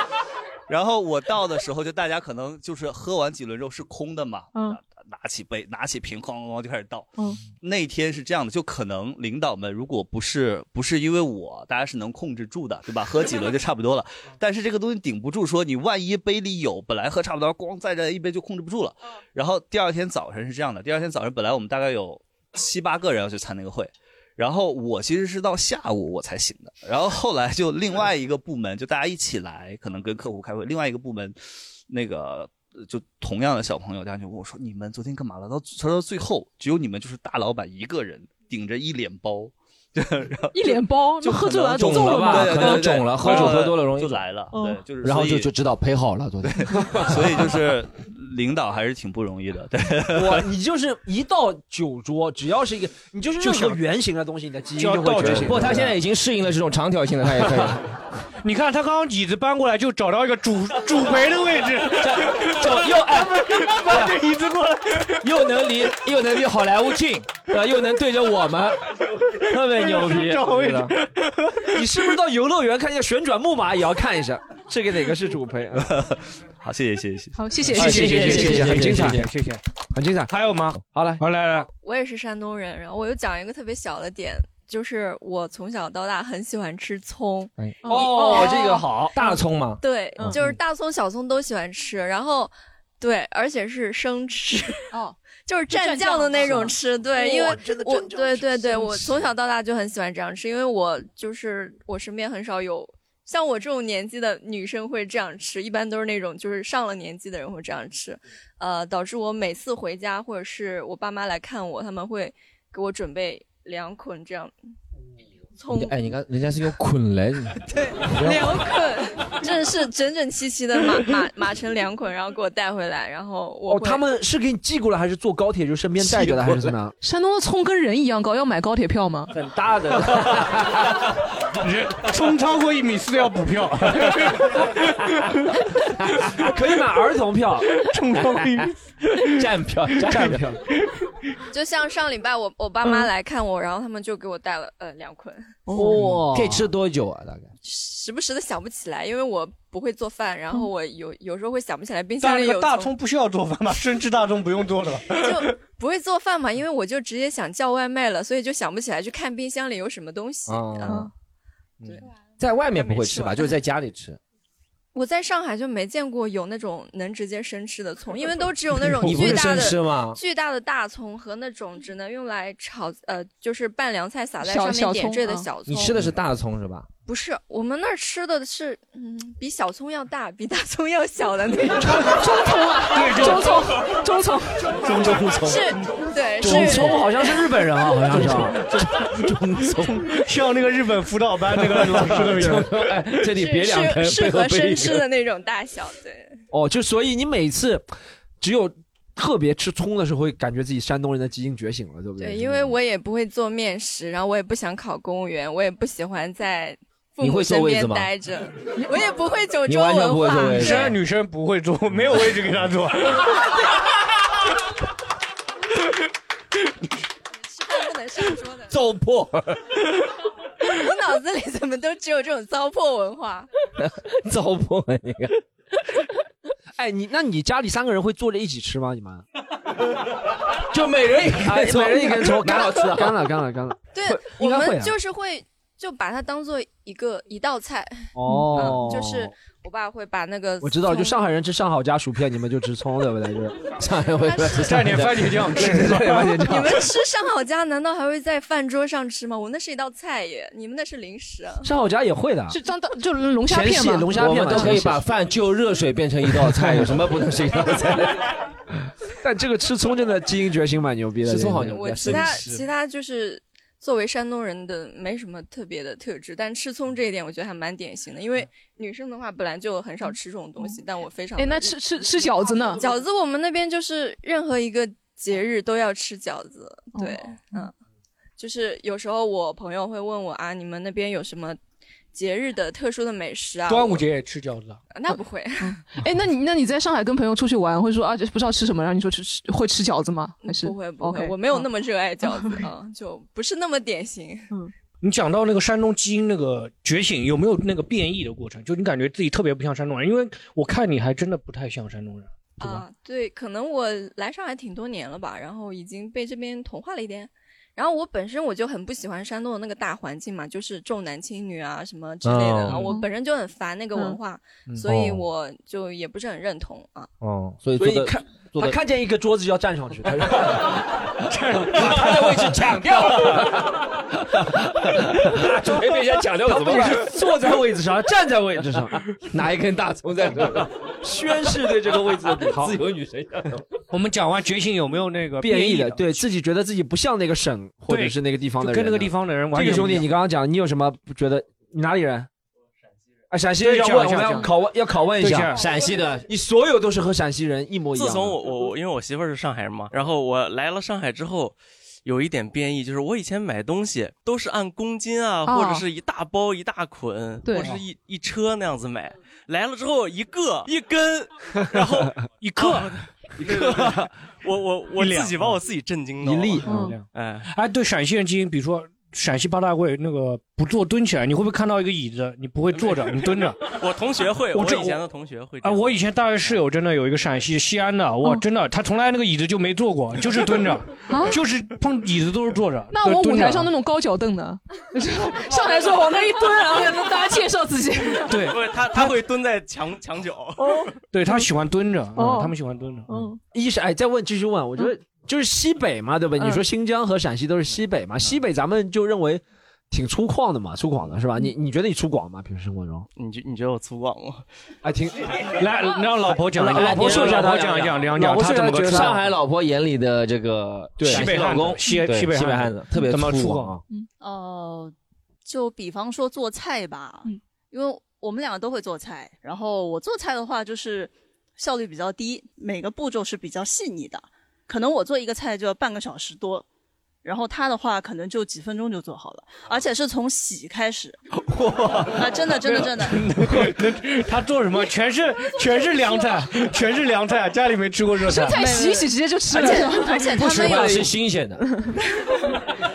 然后我倒的时候，就大家可能就是喝完几轮之后是空的嘛，嗯拿起杯，拿起瓶，哐哐哐就开始倒。嗯，那天是这样的，就可能领导们如果不是不是因为我，大家是能控制住的，对吧？喝几轮就差不多了。但是这个东西顶不住，说你万一杯里有，本来喝差不多，咣再来一杯就控制不住了。然后第二天早晨是这样的，第二天早晨本来我们大概有七八个人要去参那个会。然后我其实是到下午我才醒的，然后后来就另外一个部门就大家一起来，可能跟客户开会，另外一个部门那个呃就同样的小朋友，大家就问我说你们昨天干嘛了？到说到最后只有你们就是大老板一个人顶着一脸包，一脸包，就喝醉了肿揍了吧可能肿了喝酒喝多了容易就来了，嗯对，就是然后就就知道陪好了，昨天。所以就是领导还是挺不容易的，对。我，你就是一到酒桌，只要是一个，你就是任何圆形的东西，你的基因就会觉醒。不过他现在已经适应了这种长条形的，他也可以。你看他刚刚椅子搬过来，就找到一个主主陪的位置，找又哎，搬着椅子过来，又能离又能离好莱坞近，对吧？又能对着我们，特别牛逼。找位置是的 你是不是到游乐园看一下旋转木马也要看一下，这个哪个是主陪？好，谢谢谢谢谢谢。好，谢谢谢谢谢谢谢谢，很精彩，谢谢，很精彩。还有吗？好来，好来来，我也是山东人，然后我又讲一个特别小的点，就是我从小到大很喜欢吃葱。哎哦，这个好，大葱嘛，对，嗯就是大葱、小葱都喜欢吃，然后对，而且是生吃。哦，就是蘸蘸酱酱的那种吃，对，因为我对对对，我从小到大就很喜欢这样吃，因为我就是我身边很少有像我这种年纪的女生会这样吃，一般都是那种就是上了年纪的人会这样吃，呃，导致我每次回家或者是我爸妈来看我，他们会给我准备两捆这样葱，哎，你看人家是用捆来的，对，两捆，真的是整整齐齐的码码码成两捆，然后给我带回来，然后我哦，他们是给你寄过来，还是坐高铁就身边带着的，还是怎么样？山东的葱跟人一样高，要买高铁票吗？很大的，人葱超过一米四要补票，可以买儿童票，葱超过一米站票站票。就像上礼拜我我爸妈来看我，然后他们就给我带了呃两捆，哇，可以吃多久啊？大概时不时的想不起来，因为我不会做饭，然后我有有时候会想不起来冰箱里有个大葱不需要做饭吧？生吃大葱不用做了吧？就不会做饭嘛，因为我就直接想叫外卖了，所以就想不起来去看冰箱里有什么东西。啊嗯，对，在外面不会吃吧？就是在家里吃。我在上海就没见过有那种能直接生吃的葱，因为都只有那种你不是巨大生吃吗的巨大的大葱和那种只能用来炒呃就是拌凉菜撒在上面点小葱啊缀的小葱。你吃的是大葱是吧？不是，我们那儿吃的是，嗯，比小葱要大，比大葱要小的那种。中葱啊，对中葱，中葱，中中葱是，对，中是葱好像是日本人啊，好像是啊。中葱像那个日本辅导班那个老师的名字。哎，这里别两根，适适合生。吃的那种大小，对。哦，就所以你每次只有特别吃葱的时候，会感觉自己山东人的基因觉醒了，对不对？对，因为我也不会做面食，然后我也不想考公务员，我也不喜欢在父你母身边会做位子吗待着，我也不会九你州完全不会文化。做位子现在女生不会做，没有位置给她坐。吃饭不能上桌的，糟粕，我脑子里怎么都只有这种糟粕文化？糟粕，你看。哎，你那你家里三个人会坐着一起吃吗？你们？就每人一哎根葱，每人一根葱，干了吃啊。干了，干了，干了。对会，我们就是会就把它当做一个一道菜。哦嗯，就是我爸会把那个我知道，就上海人吃上好家薯片，你们就吃葱，对不对？就是 上海会蘸点番茄酱吃对番茄酱。你们吃上好佳难道还会在饭桌上吃吗？我那是一道菜耶，你们那是零食啊。上好家也会的，是张当就龙虾片嘛，龙虾我片都可以把饭就热水变成一道菜，有什么不能是一道菜？但这个吃葱真的基因决心蛮牛逼的。吃葱好这个牛逼我其他其他就是作为山东人的没什么特别的特质，但吃葱这一点我觉得还蛮典型的。因为女生的话本来就很少吃这种东西，但我非常哎，那吃吃吃饺子呢？饺子我们那边就是任何一个节日都要吃饺子，对，哦嗯，就是有时候我朋友会问我啊，你们那边有什么节日的特殊的美食啊？端午节也吃饺子啊？那不会，哎，那你那你在上海跟朋友出去玩，会说啊，这不知道吃什么，然后你说吃吃会吃饺子吗？还是不会不会我没有那嗯么热爱饺子啊，就不是那么典型。嗯 你讲到那个山东基因那个觉醒，有没有那个变异的过程？就你感觉自己特别不像山东人，因为我看你还真的不太像山东人，对吧？啊，对，可能我来上海挺多年了吧，然后已经被这边同化了一点。然后我本身我就很不喜欢山东的那个大环境嘛，就是重男轻女啊什么之类的，我本身就很烦那个文化，嗯。所以哦。我就也不是很认同啊。哦，所以所以看他看见一个桌子就要站上去，他就把他的位置抢掉了，就没被人家抢掉怎么办？是坐在位置上，站在位置上，拿一根大葱在这，宣誓对这个位置的好。自由女神像。我们讲完觉醒有没有那个变异的，对自己觉得自己不像那个省或者是那个地方的人跟那个地方的人完这个兄弟，你刚刚讲，你有什么不觉得？你哪里人？啊，陕西人要问，我们要拷问，要拷问一下。陕西的，你所有都是和陕西人一模一样的。自从我我我因为我媳妇儿是上海人嘛，然后我来了上海之后，有一点变异，就是我以前买东西都是按公斤啊，哦。或者是一大包一大捆，或者是一一车那样子买，来了之后一个一根，然后 一克 我我我自己把我自己震惊到了，一粒，嗯。哎，哎，对陕西人基因，比如说陕西八大会那个不坐蹲起来，你会不会看到一个椅子，你不会坐着，你蹲着？我同学会，我以前的同学会这啊，样我以前大学室友真的有一个陕西西安的，哇，真的，他从来那个椅子就没坐过，就是蹲着，就是碰椅子都是坐着。那我舞对蹲着台上那种高脚凳呢？上来之后往那一蹲，然后让大家介绍自己。对不是他他会蹲在墙墙角，对他喜欢蹲着，哦嗯他们喜欢蹲着。嗯，一是哎，再问继续问，我觉得就是西北嘛，对吧？嗯你说新疆和陕西都是西北嘛，西北咱们就认为挺粗犷的嘛，粗犷的是吧？你你觉得你粗犷吗？平时生活中？你觉你觉得我粗犷吗？还挺 来让老婆讲一讲，老婆说一下老婆她讲一讲，讲讲老婆他怎么觉得上海老婆眼里的这个对西北老公，西西北汉子西北汉子特别粗粗犷啊。呃，就比方说做菜吧，嗯因为我们两个都会做菜，然后我做菜的话就是效率比较低，每个步骤是比较细腻的，可能我做一个菜就要半个小时多。然后他的话可能就几分钟就做好了，而且是从洗开始。啊，真的真的真的，他做什么？全是全是凉菜，全是凉菜，家里没吃过热菜。生菜洗一洗直接就吃了而且而且他们有是新鲜的，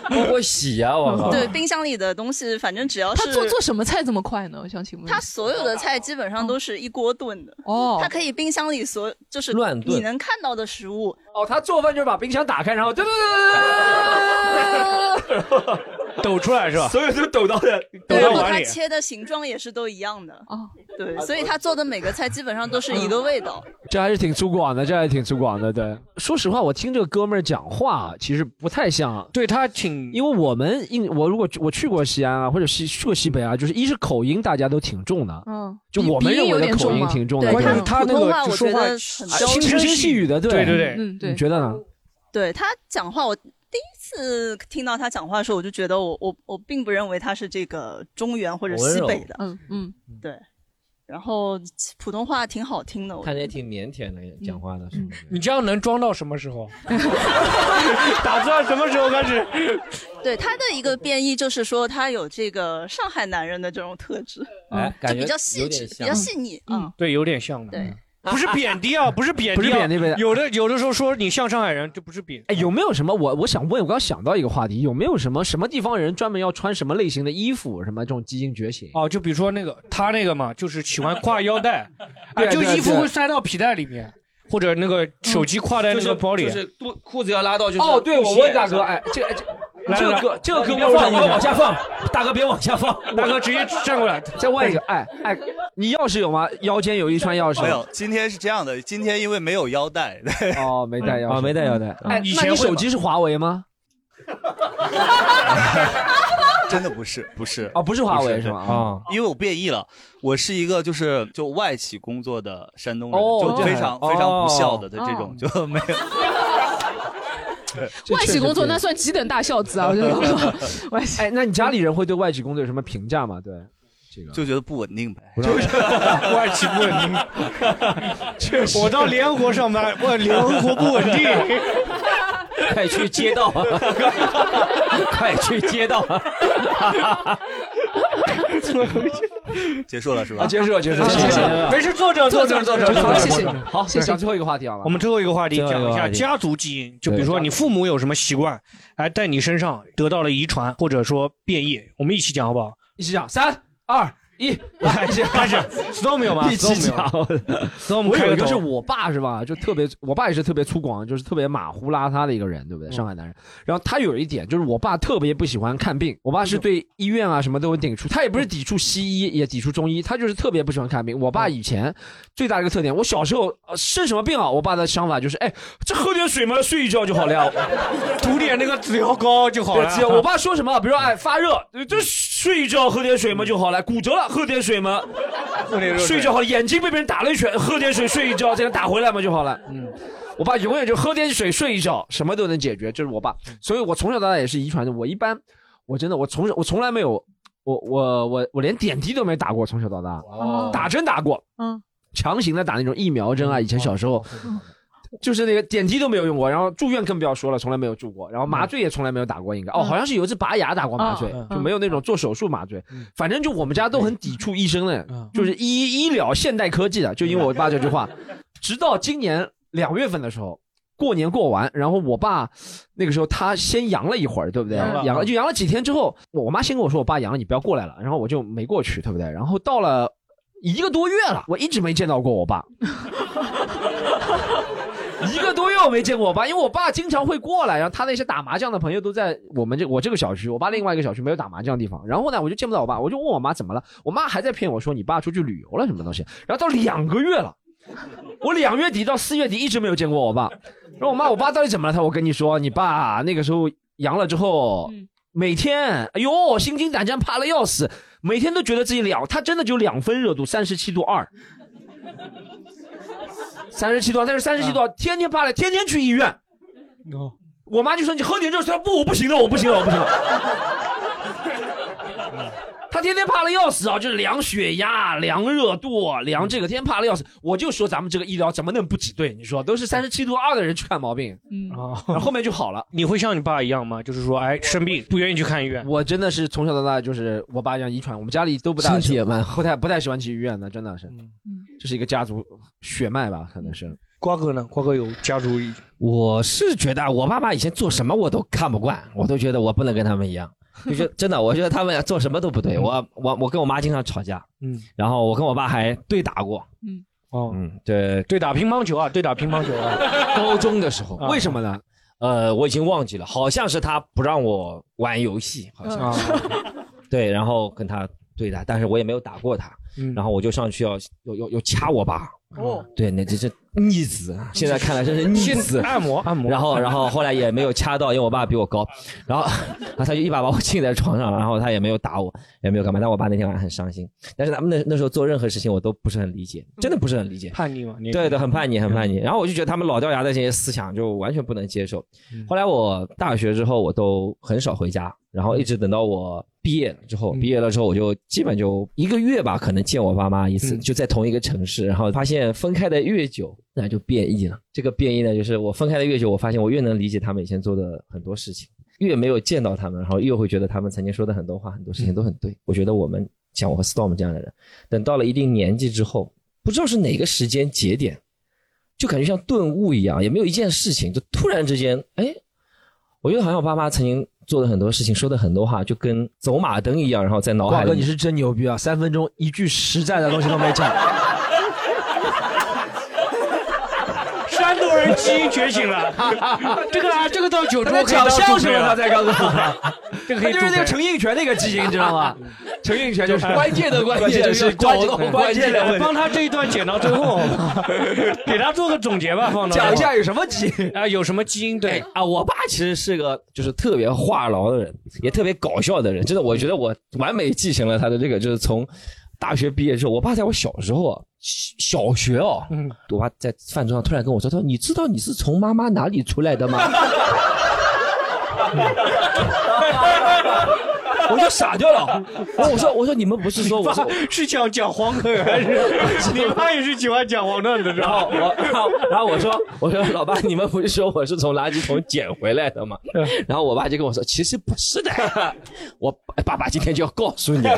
不会洗啊！我靠，对冰箱里的东西，反正只要是他做做什么菜这么快呢？我想请问。他所有的菜基本上都是一锅炖的。哦，他可以冰箱里所就是乱炖你能看到的食物。哦，他做饭就是把冰箱打开，然后对对对对对对。抖出来是吧？所有都抖到的对，然后它切的形状也是都一样的。哦，对，所以他做的每个菜基本上都是一个味道。这还是挺粗犷的，这还是挺粗犷的。对，说实话，我听这个哥们儿讲话，其实不太像。对他挺，因为我们印我如果我去过西安啊，或者西去过西北啊，就是一是口音大家都挺重的，嗯，就我们认为的口音挺重的。对关键是他那个说话觉得很轻声细语的，对对对嗯对你觉得呢？对他讲话，我第一次听到他讲话的时候，我就觉得我我我并不认为他是这个中原或者西北的，嗯嗯，对。然后普通话挺好听的，看着也挺腼腆的，讲话的时候。你这样能装到什么时候？打算什么时候开始？对他的一个变异就是说他有这个上海男人的这种特质，就哎感觉比较细致，有点像比较细腻，嗯，对，有点像的。对，不是贬低啊，不是贬低啊，不是贬低有的有的时候说你像上海人，这不是贬。哎，有没有什么我我想问，我刚想到一个话题，有没有什么什么地方人专门要穿什么类型的衣服，什么这种基因觉醒？哦，就比如说那个他那个嘛，就是喜欢挎腰带，就衣服会塞到皮带里面，或者那个手机挎在那个包里。就是肚裤子要拉到就是。哦，对，我问大哥，哎，这个这这个来来哥这个哥你别放，往下放，大哥别往下放，大哥直接站过来。再问一个，哎哎，你钥匙有吗？腰间有一串钥匙。没有，今天是这样的，今天因为没有腰带，哦，没带钥匙，哦没带腰带哎，以那你前手机是华为吗？真的不是，不是啊不是华为是吗啊因为我变异了，我是一个就是就外企工作的山东人，哦就非常非常不孝的哦的这种，就没有。外企工作那算几等大孝子啊！我觉得 外企。哎，那你家里人会对外企工作有什么评价吗？对，这个就觉得不稳定呗。外企不稳定，确实。我到联合国上班，我联合国不稳定。快去街道，快去街道。结束了是吧？啊，结束了，结束了，好谢谢没事坐着坐坐着坐着坐好谢谢。好，谢谢讲最后一个话题好了。我们最后一个话题讲一下家族基因，就比如说你父母有什么习惯，哎，在你身上得到了遗传或者说变异，我们一起讲好不好？一起讲，三二一，来，开始。Storm 有吗 一起讲。？Storm 我有一个是我爸是吧？就特别，我爸也是特别粗犷，就是特别马虎邋遢的一个人，对不对？上海男人。然后他有一点就是，我爸特别不喜欢看病。我爸是对医院啊什么都有抵触，他也不是抵触西医，也抵触中医，他就是特别不喜欢看病。我爸以前最大的一个特点，我小时候呃生什么病啊，我爸的想法就是，哎，这喝点水嘛，睡一觉就好了呀，涂点那个止药膏就好了我爸说什么，比如说哎发热，呃这睡一觉喝点水嘛就好了，骨折了喝点水嘛，喝点热水睡一觉好了，眼睛被别人打了一拳，喝点水睡一觉，这样打回来嘛就好了。嗯，我爸永远就喝点水睡一觉，什么都能解决，就是我爸。所以我从小到大也是遗传的。我一般，我真的我从小我从来没有，我我我我连点滴都没打过，从小到大，哦打针打过，嗯，强行的打那种疫苗针啊，以前小时候。就是那个点滴都没有用过，然后住院更不要说了，从来没有住过，然后麻醉也从来没有打过，应该哦，好像是有一次拔牙打过麻醉，嗯就没有那种做手术麻醉。反正就我们家都很抵触医生的，就是医医疗现代科技的，就因为我爸这句话，直到今年两月份的时候。过年过完，然后我爸那个时候他先阳了一会儿，对不对？阳了就阳了几天之后，我我妈先跟我说我爸阳了，你不要过来了，然后我就没过去，对不对？然后到了一个多月了，我一直没见到过我爸。一个多月我没见过我爸，因为我爸经常会过来，然后他那些打麻将的朋友都在我们这我这个小区，我爸另外一个小区没有打麻将的地方。然后呢，我就见不到我爸，我就问我妈怎么了，我妈还在骗我说你爸出去旅游了什么东西。然后到两个月了，我两月底到四月底一直没有见过我爸。然后我妈，我爸到底怎么了？他我跟你说，你爸那个时候阳了之后，每天哎呦心惊胆战，怕的要死，每天都觉得自己两，他真的就两分热度，三十七度二。三十七度，但是三十七度，天天怕了，天天去医院。我妈就说你喝点热水，不，我不行了，我不行了，我不行了。他天天怕的要死啊，就是量血压、量热度、量这个，天天怕的要死。我就说咱们这个医疗怎么能不挤兑？你说都是三十七度二的人去看毛病，嗯，然后后面就好了。你会像你爸一样吗？就是说，哎，生病不愿意去看医院。我真的是从小到大就是我爸这样遗传，我们家里都不大身体也蛮不太不太喜欢去医院的，真的是，这是一个家族血脉吧，可能是。瓜哥呢？瓜哥有家族遗我是觉得我爸妈以前做什么我都看不惯，我都觉得我不能跟他们一样，就是真的，我觉得他们做什么都不对。我我我跟我妈经常吵架，嗯，然后我跟我爸还对打过，嗯，哦，嗯，对，对打乒乓球啊，对打乒乓球啊。高中的时候，啊为什么呢？呃，我已经忘记了，好像是他不让我玩游戏，好像是。对，然后跟他对打，但是我也没有打过他。然后我就上去要要要要掐我爸。哦，对，那这是逆子，啊现在看来真是逆子。按摩按摩。然后然后后来也没有掐到，因为我爸比我高，然后 然后他就一把把我浸在床上，然后他也没有打我，也没有干嘛。但我爸那天晚上很伤心。但是他们那那时候做任何事情我都不是很理解，真的不是很理解。叛逆嘛？对对，很叛逆，很叛逆。然后我就觉得他们老掉牙的这些思想就完全不能接受。后来我大学之后我都很少回家，然后一直等到我毕业了之后，毕业了之后我就基本就一个月吧，可能见我爸妈一次，就在同一个城市。然后发现分开的越久，那就变异了。这个变异呢，就是我分开的越久，我发现我越能理解他们以前做的很多事情，越没有见到他们，然后越会觉得他们曾经说的很多话、很多事情都很对。我觉得我们像我和 Storm 这样的人，等到了一定年纪之后，不知道是哪个时间节点，就感觉像顿悟一样，也没有一件事情，就突然之间，哎，我觉得好像我爸妈曾经做的很多事情、说的很多话，就跟走马灯一样，然后在脑海里。瓜哥，你是真牛逼啊！三分钟一句实在的东西都没讲。山东人基因觉醒了，这个啊，这个到九州他在讲相声了，他才告诉我，这个可以就是那个陈印泉那个基因，知道吗？陈印泉就是关键的关键是关搞懂关键的帮他这一段剪到最后，给他做个总结吧，放到讲一下有什么基因啊？有什么基因？对啊，我爸其实是个就是特别话痨的人，也特别搞笑的人。真的，我觉得我完美继承了他的这个，就是从大学毕业之后，我爸在我小时候啊，小小学哦，嗯，我爸在饭桌上突然跟我说：“他说你知道你是从妈妈哪里出来的吗？” 我就傻掉了。然后我说：“我说你们不是说我是是讲讲黄段还是 你妈也是喜欢讲黄段的？然后我，然后然后我说，我说老爸，你们不是说我是从垃圾桶捡回来的吗？然后我爸就跟我说，其实不是的，我爸爸今天就要告诉你。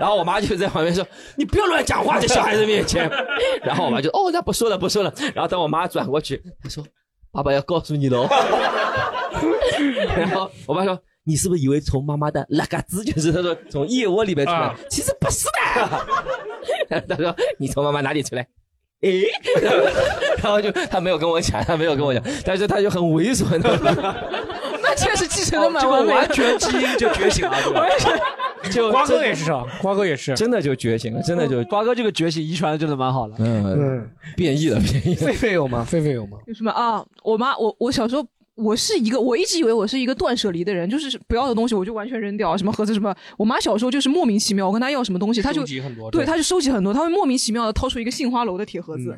然后我妈就在旁边说，你不要乱讲话，在小孩子面前。然后我妈就哦，那不说了，不说了。然后等我妈转过去，她说，爸爸要告诉你喽。然后我爸说。你是不是以为从妈妈的那个子就是他说从腋窝里面出来？啊其实不是的。他说你从妈妈哪里出来？诶，然后就他没有跟我讲，他没有跟我讲，但是他就很猥琐，你知道吗？那确实继承的蛮这个完美的，完全基因就觉醒了，对吧我也是。就瓜哥也是啊，瓜哥也是，真的就觉醒了，真的就瓜哥这个觉醒遗传的真的蛮好的。嗯，变异了，变异了。狒狒有吗？狒狒有吗？有什么啊？我妈，我我小时候。我是一个，我一直以为我是一个断舍离的人，就是不要的东西我就完全扔掉，什么盒子什么。我妈小时候就是莫名其妙，我跟她要什么东西，她就对，她就收集很多，她会莫名其妙的掏出一个杏花楼的铁盒子，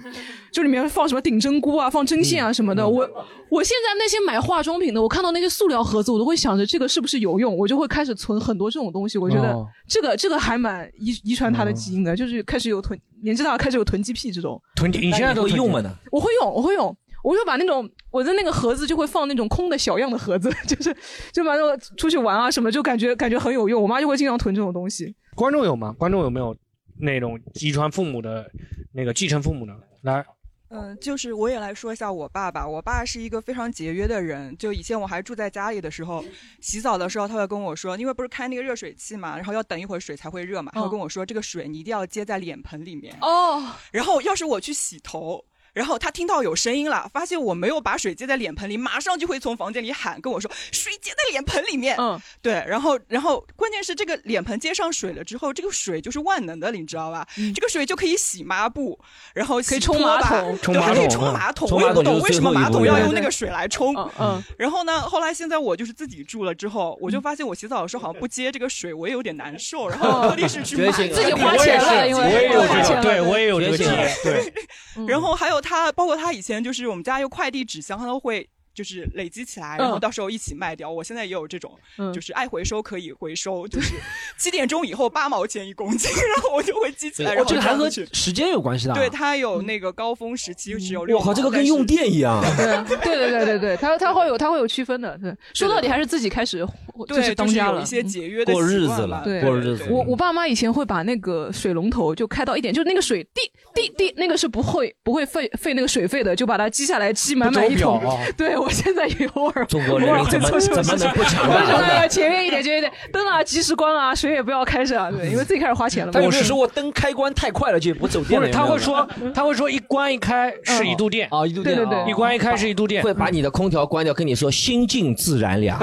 就里面放什么顶针菇啊，放针线啊什么的。我我现在那些买化妆品的，我看到那些塑料盒子，我都会想着这个是不是有用，我就会开始存很多这种东西。我觉得哦这个这个还蛮遗遗传她的基因的，就是开始有囤，年纪大了开始有囤积癖这种。囤积，你现在都会用吗？呢？我会用，我会用，我就把那种我的那个盒子就会放那种空的小样的盒子，就是就把那个出去玩啊什么，就感觉感觉很有用。我妈就会经常囤这种东西。观众有吗？观众有没有那种遗传父母的那个继承父母的？来，嗯，就是我也来说一下我爸爸。我爸是一个非常节约的人。就以前我还住在家里的时候，洗澡的时候他会跟我说，因为不是开那个热水器嘛，然后要等一会儿水才会热嘛，他会跟我说这个水你一定要接在脸盆里面。哦，然后要是我去洗头。然后他听到有声音了，发现我没有把水接在脸盆里，马上就会从房间里喊跟我说：“水接在脸盆里面。”嗯，对。然后，然后关键是这个脸盆接上水了之后，这个水就是万能的，你知道吧？这个水就可以洗抹布，然后洗可以冲马桶对，还可以冲马桶嗯冲马桶。我也不懂为什么马桶要用那个水来冲。嗯嗯。然后呢，后来现在我就是自己住了之后，我就发现我洗澡的时候好像不接这个水，我也有点难受，然后特地是去买自己花钱了，因为我也有这个，钱对我也有这个对，然后还有他，包括他以前就是我们家有快递纸箱，他都会就是累积起来，然后嗯到时候一起卖掉。我现在也有这种，嗯就是爱回收可以回收，就是七点钟以后八毛钱一公斤，然后我就会积起来，然哦，后这个还和。时间有关系的啊。对，它有那个高峰时期只有六毛。我靠，这个跟用电一样。对啊对对对对对，它它会有它会有区分的。对，说到底还是自己开始就对，是当家了就是有一。些节约的过日习惯吧子了，对过日子。我我爸妈以前会把那个水龙头就开到一点，就那个水滴滴滴，那个是不会不会费费那个水费的，就把它积下来，积满满一桶。对我现在也偶尔中国人民怎么偶尔会做这种怎么能不强我大觉得要节约一点，前面一点，灯啊及时关啊，水也不要开着啊，对，因为自己开始花钱了嘛。我是说我灯开关太快了就不走电了。不是，他会说，他会说一关一开是一度电啊，一度电，对对对一关一开是一度电，会把你的空调关掉，跟你说心静自然凉。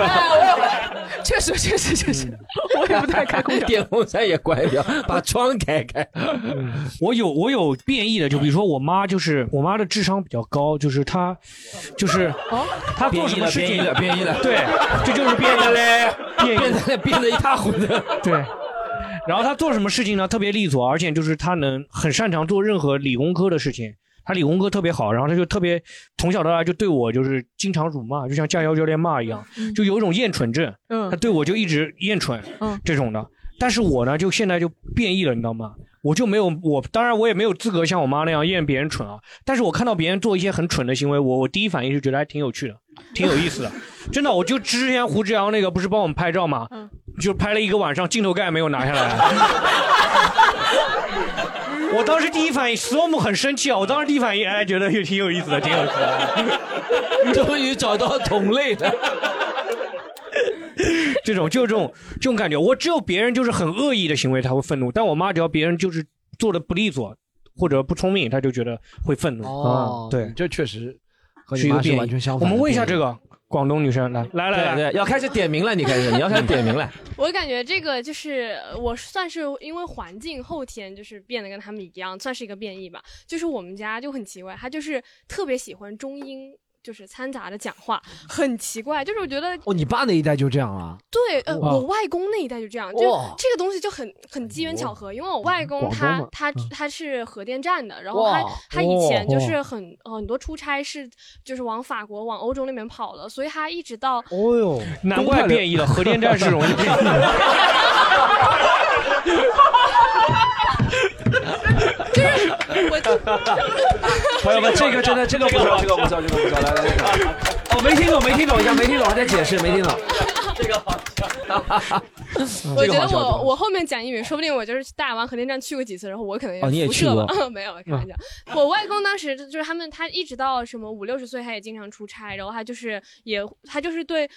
确实确实确实，我也不太开空调。电风扇也关掉，把窗开开。我有我有变异的，就比如说我妈，就是我妈的智商比较高，就是她，就是她做什么事情，变异了 变异了变异了对，这就是变的嘞，变得变得一塌糊涂。对。然后他做什么事情呢？特别利索，而且就是他能很擅长做任何理工科的事情。他理工科特别好，然后他就特别从小到大就对我就是经常辱骂，就像驾校教练骂一样，就有一种厌蠢症。嗯他对我就一直厌蠢，嗯这种的。但是我呢，就现在就变异了，你知道吗？我就没有我，当然我也没有资格像我妈那样厌别人蠢啊。但是我看到别人做一些很蠢的行为，我我第一反应是觉得还挺有趣的，挺有意思的。真的，我就之前胡志阳那个不是帮我们拍照嘛？就拍了一个晚上，镜头盖没有拿下来。我当时第一反应，storm 很生气啊！我当时第一反应，哎，觉得也挺有意思的，挺有意思的。终于找到同类了。这种就这种这种感觉，我只有别人就是很恶意的行为才会愤怒，但我妈只要别人就是做的不利索或者不聪明，她就觉得会愤怒。哦啊，对，这确实和你个变异完全相反我们问一下这个广东女生，来来来来，对对，要开始点名了，你开始，你要开始点名了。我感觉这个就是呃我算是因为环境后天就是变得跟他们一样，算是一个变异吧。就是我们家就很奇怪，他就是特别喜欢中英就是掺杂着讲话，很奇怪。就是我觉得哦，你爸那一代就这样啊？对，呃，我外公那一代就这样，就这个东西就很很机缘巧合，因为我外公他他他是核电站的，然后他他以前就哦是很呃很多出差是就是往法国往欧洲那边跑了，所以他一直到哦哟，难怪变异了，核电站是容易变异的。我朋友们，这个真的，这个不错，这个不错，这个不错，来来来，哦，没听懂，没听懂一下，没听懂，还在解释，没听懂。这个好笑。我觉得我我后面讲英语，说不定我就是大完核电站去过几次，然后我可能哦你也辐射吧去过 没有开玩笑。我外公当时就是他们，他一直到什么五六十岁，他也经常出差，然后他就是也他就是对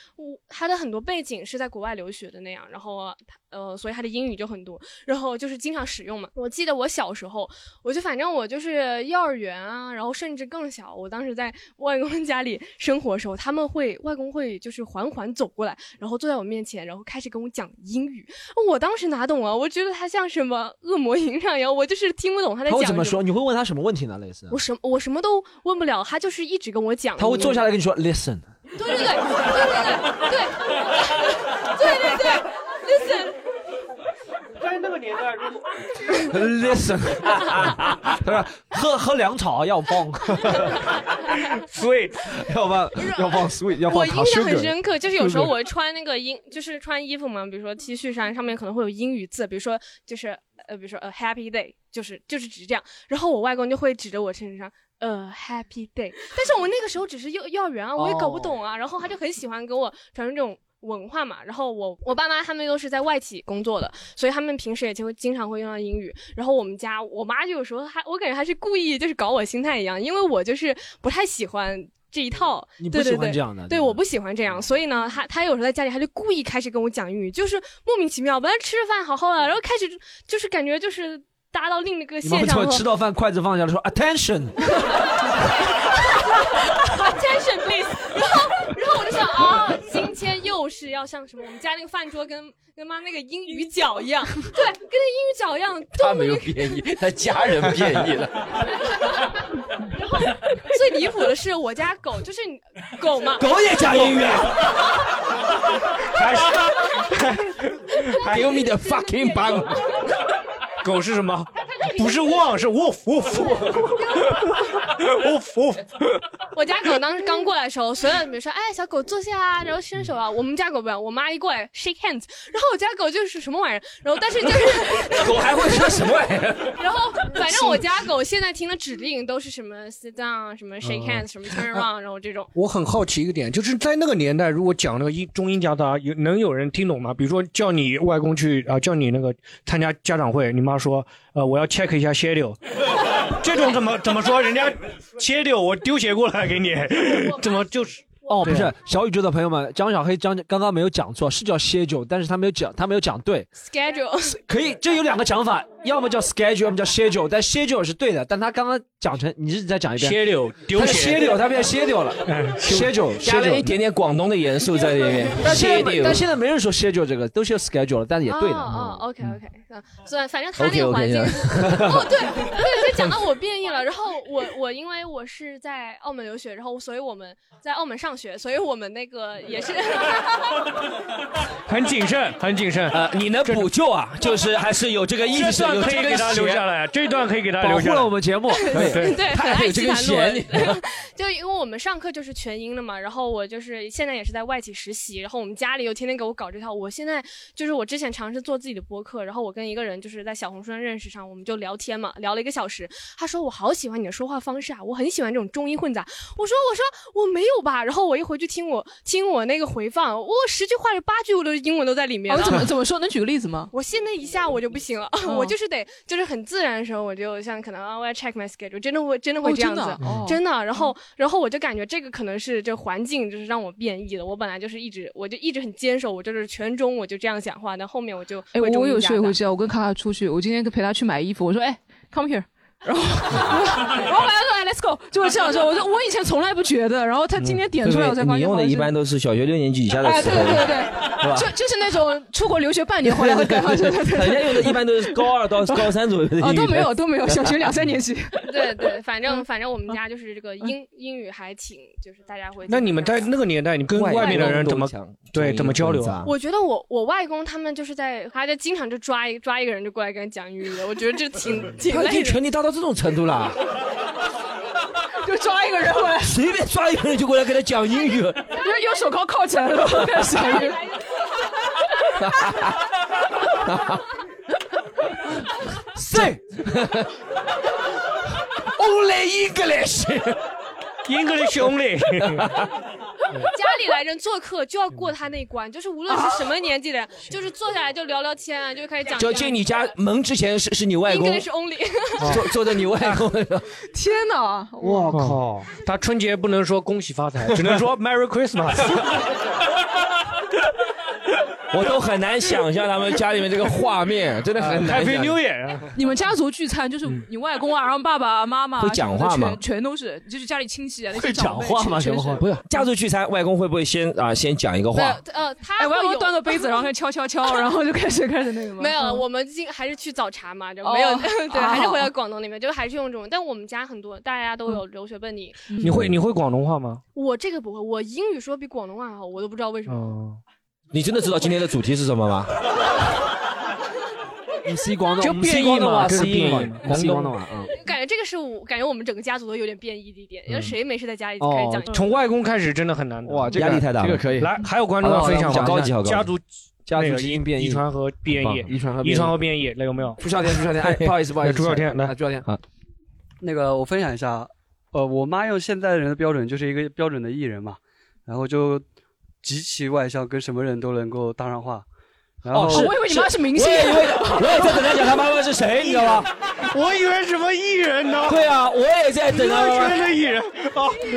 他的很多背景是在国外留学的那样，然后他呃，所以他的英语就很多，然后就是经常使用嘛。我记得我小时候，我就反正我就是幼儿园啊，然后甚至更小，我当时在外公家里生活的时候，他们会外公会就是缓缓走过来，然后坐在我面前，然后开始跟我讲英语。我当时哪懂啊？我觉得他像什么恶魔营长一样，我就是听不懂他在讲什他怎么说？你会问他什么问题呢？类似，我什我什么都问不了，他就是一直跟我讲。他会坐下来跟你说，listen。对对对对对对对对对，listen。在那个年代，如果 Listen，他说喝喝凉茶要放 sweet，要放要放 sweet，要放我印象很深刻，就是有时候我穿那个英，就是穿衣服嘛，比如说 T 恤衫上面可能会有英语字，比如说就是呃，比如说 a Happy Day，就是就是指这样，然后我外公就会指着我身上。呃，Happy Day，但是我那个时候只是幼幼儿园啊，我也搞不懂啊。然后他就很喜欢给我传授这种文化嘛。然后我我爸妈他们都是在外企工作的，所以他们平时也就会经常会用到英语。然后我们家我妈就有时候还我感觉还是故意就是搞我心态一样，因为我就是不太喜欢。这一套，你不喜对对对欢这样的对，我不喜欢这样，所以呢，他他有时候在家里，他就故意开始跟我讲英语，就是莫名其妙，本来吃着饭好好的，然后开始就是感觉就是搭到另一个线上后吃到饭筷子放下来说 attention？attention please，然后然后我就想啊，今天又是要像什么我们家那个饭桌跟跟妈那个英语角一样，对，跟那英语角一样，他没有变异，他家人变异了。然后最离谱的是我家狗，就是你狗嘛，狗也讲英语还是 Give me the fucking bang。狗是什么？不是汪，是 wolf wolf wolf wolf。我家狗当时刚过来的时候，所有人比如说，哎，小狗坐下啊，然后伸手啊。我们家狗不一样，我妈一过来 shake hands，然后我家狗就是什么玩意儿，然后但是就是 狗还会说什么玩意儿？然后反正我家狗现在听的指令都是什么 sit down，什么 shake hands，什么 turn around，然后这种。我很好奇一个点，就是在那个年代，如果讲那个英中英夹杂，有能有人听懂吗？比如说叫你外公去啊、叫你那个参加家长会，你妈说，呃，我要 check 一下 schedule，这种怎么怎么说？人家 schedule 我丢鞋过来给你，怎么就是？哦，不是小宇宙的朋友们，江小黑张刚刚没有讲错，是叫 schedule，但是他没有讲，他没有讲对。schedule 可以，这有两个讲法，要么叫 schedule，要么叫 schedule，但 schedule 是对的，但他刚刚讲成，你是再讲一遍 schedule 丢 schedule，他变 schedule 了，schedule 加了一点点广东的元素在里面。但现在 schedule 但现在没人说 schedule 这个，都是 schedule 了，但是也对的。哦哦，OK OK，嗯，虽然反正他那 OK 个 OK，环境 哦，对对，就 讲到我变异了。然后我我因为我是在澳门留学，然后所以我们在澳门上学，所以我们那个也是很谨慎，很谨慎。呃，你能补救啊，就是还是有这个意这识，可以给他留下来，这段可以给他留下来。保护了我们节目，对对对，他很爱还有这个西谈论弦。就因为我们上课就是全英的嘛，然后我就是现在也是在外企实习，然后我们家里又天天给我搞这套。我现在就是我之前尝试做自己的播客，然后我跟一个人就是在小红书上认识上，我们就聊天嘛，聊了一个小时。他说我好喜欢你的说话方式啊，我很喜欢这种中英混杂。我说我说我没有吧，然后我一回去听我听我那个回放，我十句话有八句我的英文都在里面了。哦怎么怎么说？能举个例子吗？我现在一下我就不行了，哦我就是得就是很自然的时候，我就像可能啊，我要 check my schedule，真的会真的会哦这样子，真的哦真的。然后然后我就感觉这个可能是这环境就是让我变异了。我本来就是一直我就一直很坚守，我就是全中我就这样讲话，但后面我就哎，会中我有时候也加大会这样。我跟卡卡出去，我今天陪他去买衣服，我说哎，come here。然后，然后本来说哎，let's go，就是这样说。我说我以前从来不觉得，然后他今天点出来，我才发现用的一般都是小学六年级以下的哎，词汇，对对对是吧对，就就是那种出国留学半年回来会跟上，对对对人家用的一般都是高二到高三左右的英语。哦，都没有都没有，小学两三年级。对对，反嗯正反正我们家就是这个英英语还挺，就是大家会。那你们在那个年代，你跟外面的人怎么对怎么交流啊？我觉得我我外公他们就是在，他就经常就抓一抓一个人就过来跟他讲英语的，我觉得这挺 挺他已经累的。权力大到这种程度了，就抓一个人过来，随便抓一个人就过来跟他讲英语。因为用手铐铐起来了，开始讲英语。Say only English。English only。家里来人做客就要过他那一关，就是无论是什么年纪的人，就是坐下来就聊聊天啊，就开始讲。就进你家门之前是是你外公，English only。坐坐在你外公那个。天哪！我靠！他春节不能说恭喜发财，只能说 Merry Christmas。我都很难想象他们家里面这个画面，真的很难想 Happy。New Year！你们家族聚餐就是你外公啊，然后爸爸妈妈啊会讲话吗全全都是，就是家里亲戚啊，那些会长辈讲话吗？全全是不是家族聚餐，外公会不会先啊先讲一个话？呃，他哎，外公端个杯子，然后开始敲敲敲，然后就开始开始那个吗？没有，嗯我们今还是去早茶嘛，就哦没有 对，啊还是回到广东那边，就还是用这种。但我们家很多大家都有留学背景，你会你会广东话吗？我这个不会，我英语说比广东话好，我都不知道为什么。哦，你真的知道今天的主题是什么吗？你 C 广就变异嘛，就是变异嘛，广东话啊。感觉这个是我感觉我们整个家族都有点变异的一点，因为谁没事在家里开哦始讲，从外公开始真的很难得哇这个压力太大了这个可以来，还有观众要分享吗好高级好高级家族家族那个基因变异遗传和变异，遗传和变异遗传和变异，那有没有？朱孝天，朱孝天，哎，不好意思，不好意思，朱孝天来啊朱孝天，好，那个我分享一下，呃，我妈用现在人的标准就是一个标准的艺人嘛，然后就极其外向，跟什么人都能够搭上话。然后、哦我以为你妈是明星我也以为我也 在等他讲他妈妈是谁，你知道吗？我以为什么艺人呢？对啊，我也在等他妈妈圈的艺人，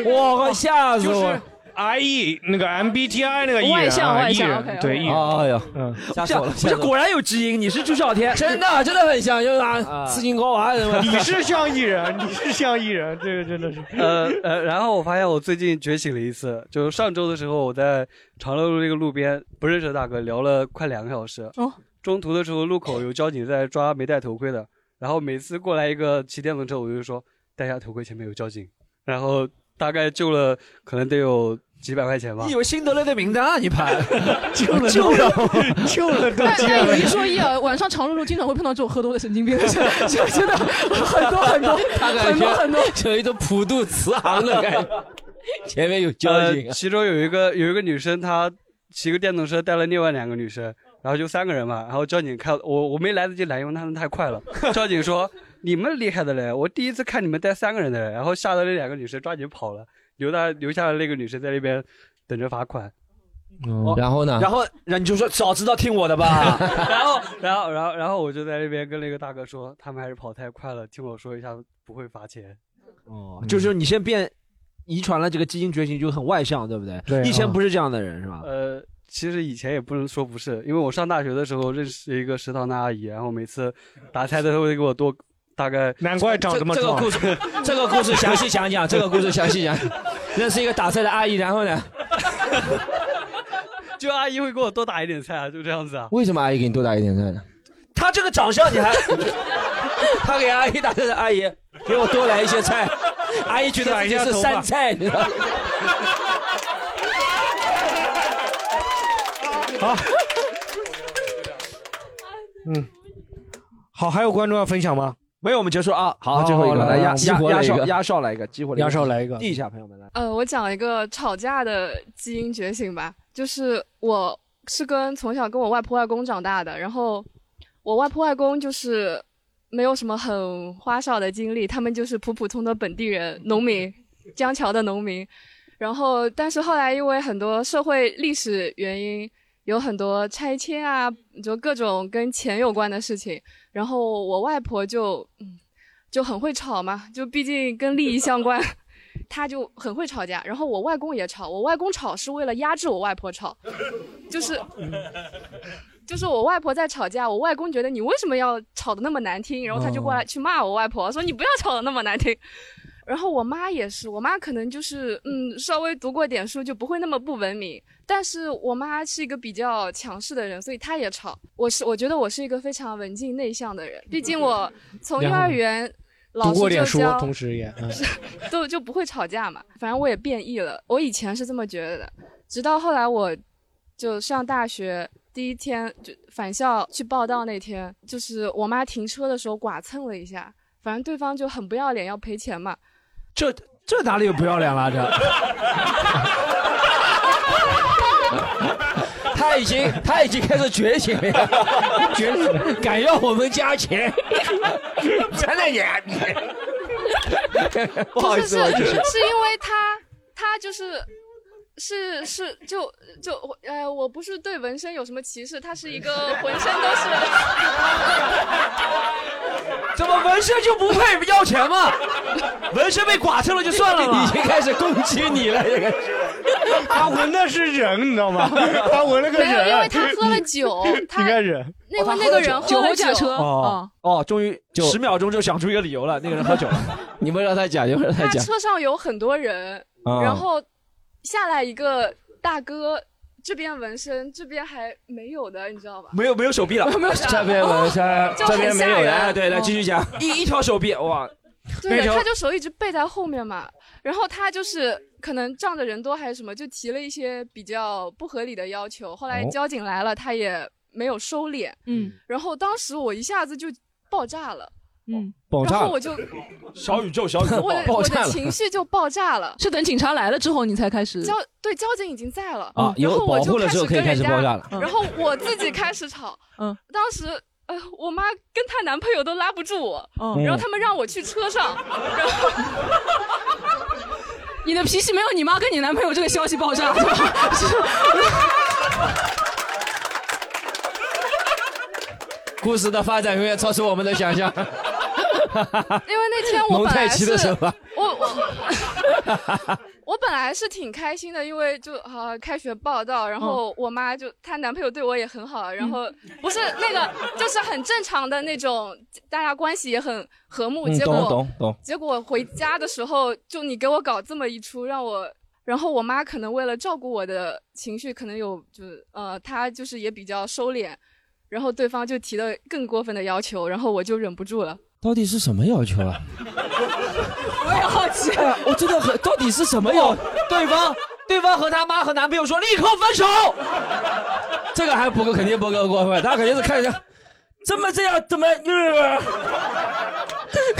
我靠，吓死我！IE 那个 MBTI 那个艺人啊，外向外艺向人对艺人，哎呀，嗯，吓死我了！不是，果然有基因，你是朱孝天，真的真的很像，就是啊，刺青高娃？你是像艺人，你是像艺人，这个真的是。呃呃，然后我发现我最近觉醒了一次，就是上周的时候，我在长乐路那个路边不认识的大哥聊了快两个小时。哦，中途的时候路口有交警在抓没戴头盔的，然后每次过来一个骑电动车，我就说戴下头盔，前面有交警，然后大概救了可能得有几百块钱吧你以。为辛德勒的名单啊？你拍 救了救了 救了都但但有一说一啊，晚上长乐路经常会碰到这种喝多的神经病，就就真的很多很多他感很多很多。觉有一种普渡慈航的感觉，前面有交警呃。其中有一个有一个女生，她骑个电动车带了另外两个女生，然后就三个人嘛。然后交警看我，我没来得及拦，因为他们太快了。交警说：“你们厉害的嘞，我第一次看你们带三个人的嘞。”然后吓得那两个女生抓紧跑了，留他留下了那个女生在那边等着罚款。哦然后呢？然后，然后你就说早知道听我的吧。然后，然后，然后，然后我就在那边跟那个大哥说，他们还是跑太快了，听我说一下不会罚钱。哦，就是你先变遗传了这个基因觉醒，就很外向，对不对？对以前不是这样的人，是吧？呃，其实以前也不能说不是，因为我上大学的时候认识一个食堂的阿姨，然后每次打菜的时候会给我多大概。难怪长这么这个故事，这个故事详细讲讲，这个故事详细讲。认识一个打菜的阿姨，然后呢？就阿姨会给我多打一点菜啊，就这样子啊。为什么阿姨给你多打一点菜呢？他这个长相你还，他给阿姨打菜的阿姨，给我多来一些菜。阿姨觉得自己是山菜，你知道吗？好，嗯，好，还有观众要分享吗？没有，我们结束啊。好，最后一个来来压激活了一个压压哨压哨来一个，激活压哨来一个递一下，朋友们来。呃，我讲一个吵架的基因觉醒吧，就是我是跟从小跟我外婆外公长大的，然后我外婆外公就是没有什么很花哨的经历，他们就是普普通的本地人，农民，江桥的农民。然后，但是后来因为很多社会历史原因，有很多拆迁啊，就各种跟钱有关的事情。然后我外婆就嗯就很会吵嘛，就毕竟跟利益相关，她就很会吵架。然后我外公也吵，我外公吵是为了压制我外婆吵，就是就是我外婆在吵架，我外公觉得你为什么要吵得那么难听，然后他就过来去骂我外婆，说你不要吵得那么难听。然后我妈也是，我妈可能就是嗯稍微读过点书，就不会那么不文明。但是我妈是一个比较强势的人，所以她也吵。我是我觉得我是一个非常文静内向的人，毕竟我从幼儿园老师就读过点书，教同时也嗯 都就不会吵架嘛。反正我也变异了，我以前是这么觉得的，直到后来我就上大学第一天就返校去报道那天，就是我妈停车的时候剐蹭了一下，反正对方就很不要脸要赔钱嘛。这这哪里有不要脸了？这 他已经他已经开始觉醒了，觉醒，敢要我们加钱，真的呀，不好意思，是是因为他他就是。是是就就呃，我不是对纹身有什么歧视，他是一个浑身都是。怎么纹身就不配要钱吗？纹身被剐蹭了就算了嘛，已经开始攻击你了，这个。他纹的是人，你知道吗？他纹了个没有，人，因为他喝了酒，他应该人。因为那个人喝了酒，哦哦，终于十秒钟就想出一个理由了，那个人喝酒了。你不让他讲，就让他他讲。车上有很多人，啊然后下来一个大哥，这边纹身，这边还没有的，你知道吧？没有没有手臂了，没有这边纹身哦，就很这边没有吓人人。对，来哦继续讲，一一条手臂，哇，对他就手一直背在后面嘛，然后他就是可能仗着人多还是什么，就提了一些比较不合理的要求。后来哦交警来了，他也没有收敛，嗯，然后当时我一下子就爆炸了，嗯，爆然后我就 小宇宙，小宇宙我的我的情绪就爆炸了。是等警察来了之后你才开始交对交警已经在了啊有然后我就了之后可以开始跟人家爆炸了然后我自己开始吵，嗯，当时呃我妈跟她男朋友都拉不住我，嗯然后他们让我去车上，然后你的脾气没有你妈跟你男朋友这个消息爆炸，是吧？故事的发展永远超出我们的想象。因为那天我蒙太本来是奇的时候啊我我我本来是挺开心的，因为就啊开学报道，然后我妈就她男朋友对我也很好，然后不是那个就是很正常的那种，大家关系也很和睦。嗯结果懂懂懂结果回家的时候，就你给我搞这么一出，让我。然后我妈可能为了照顾我的情绪，可能有就是呃，她就是也比较收敛，然后对方就提了更过分的要求，然后我就忍不住了。到底是什么要求啊？我也好奇，我真的很，到底是什么要？对方对方和他妈和男朋友说立刻分手，这个还不够，肯定不够过分，他肯定是看一下，怎么这样，怎么，呃、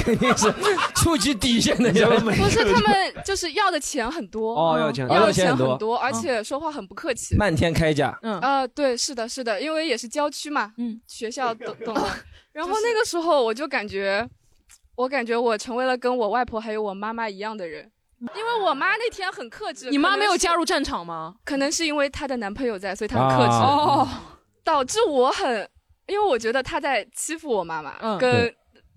肯定是触及底线的人。不是他们就是要的钱很多哦要钱要的钱很多，而且说话很不客气。漫天开价，嗯啊，对，是的，是的，因为也是郊区嘛，嗯，学校懂懂的。然后那个时候我就感觉，我感觉我成为了跟我外婆还有我妈妈一样的人，因为我妈那天很克制。你妈没有加入入战场吗？可能是因为她的男朋友在，所以她很克制。啊哦，导致我很，因为我觉得她在欺负我妈妈，嗯跟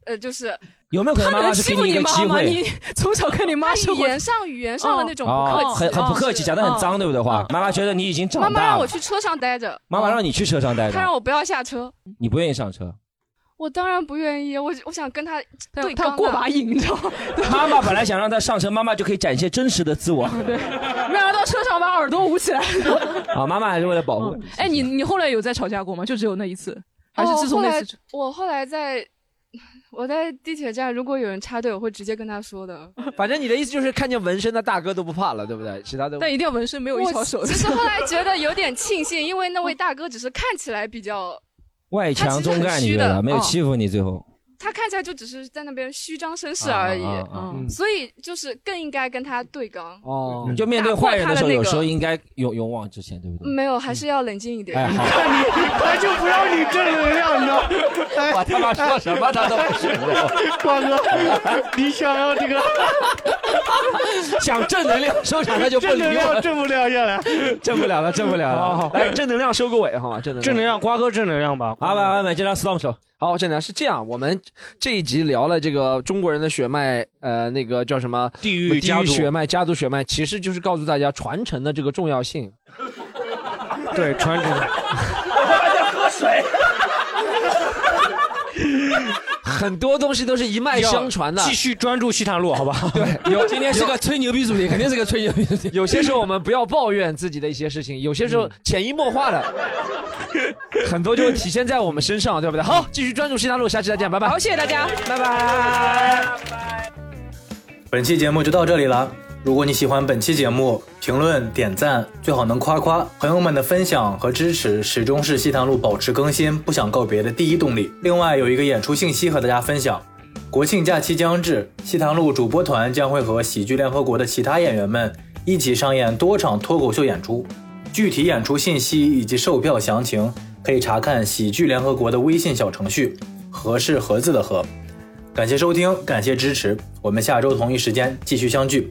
呃就是有没有可能妈妈是给你一个机会？你 从小跟你妈说语言上语言上的那种不客气，很很不客气，讲的很脏，对不对？话妈妈觉得你已经长大了。妈妈让我去车上待着。妈妈让你去车上待着。她让我不要下车。你不愿意上车？我当然不愿意，我我想跟他对他过把瘾，你知道吗？妈妈本来想让他上车，妈妈就可以展现真实的自我。对，没想到车上把耳朵捂起来。啊，妈妈还是为了保护。哎，你你后来有在吵架过吗？就只有那一次，还是自从那次？我后来在。我在地铁站，如果有人插队，我会直接跟他说的。反正你的意思就是看见纹身的大哥都不怕了，对不对？其他的但一定要纹身，没有一条手。其实后来觉得有点庆幸，因为那位大哥只是看起来比较外强中干，你觉得没有欺负你最后。他看起来就只是在那边虚张声势而已，嗯所以就是更应该跟他对刚。哦，你就面对坏人的时候，有时候应该勇勇往直前，对不对？没有，还是要冷静一点。哎，你，他就不要你正能量的。我他妈说什么他都不是。瓜哥，你想要这个？想正能量收场，那就不正能量挣不了下来，挣不了了，挣不了了。来，正能量收个尾，好吗？正能正能量，瓜哥正能量吧。好，来来来，这张 storm 手。好，正能是这样。我们这一集聊了这个中国人的血脉，呃，那个叫什么地域地域血脉、家族血脉，其实就是告诉大家传承的这个重要性。对，传承。我在喝水。很多东西都是一脉相传的。继续专注西塘路，好吧？对，有今天是个吹牛逼主题，肯定是个吹牛逼主题。有些时候我们不要抱怨自己的一些事情，有些时候潜移默化的，很多就会体现在我们身上，对不对？好，继续专注西塘路，下期再见，拜拜。好，谢谢大家，拜拜。本期节目就到这里了。如果你喜欢本期节目，评论点赞最好能夸夸。朋友们的分享和支持始终是西塘路保持更新、不想告别的第一动力。另外有一个演出信息和大家分享：国庆假期将至，西塘路主播团将会和喜剧联合国的其他演员们一起上演多场脱口秀演出。具体演出信息以及售票详情可以查看喜剧联合国的微信小程序“和”是“盒子”的“和”。感谢收听，感谢支持，我们下周同一时间继续相聚。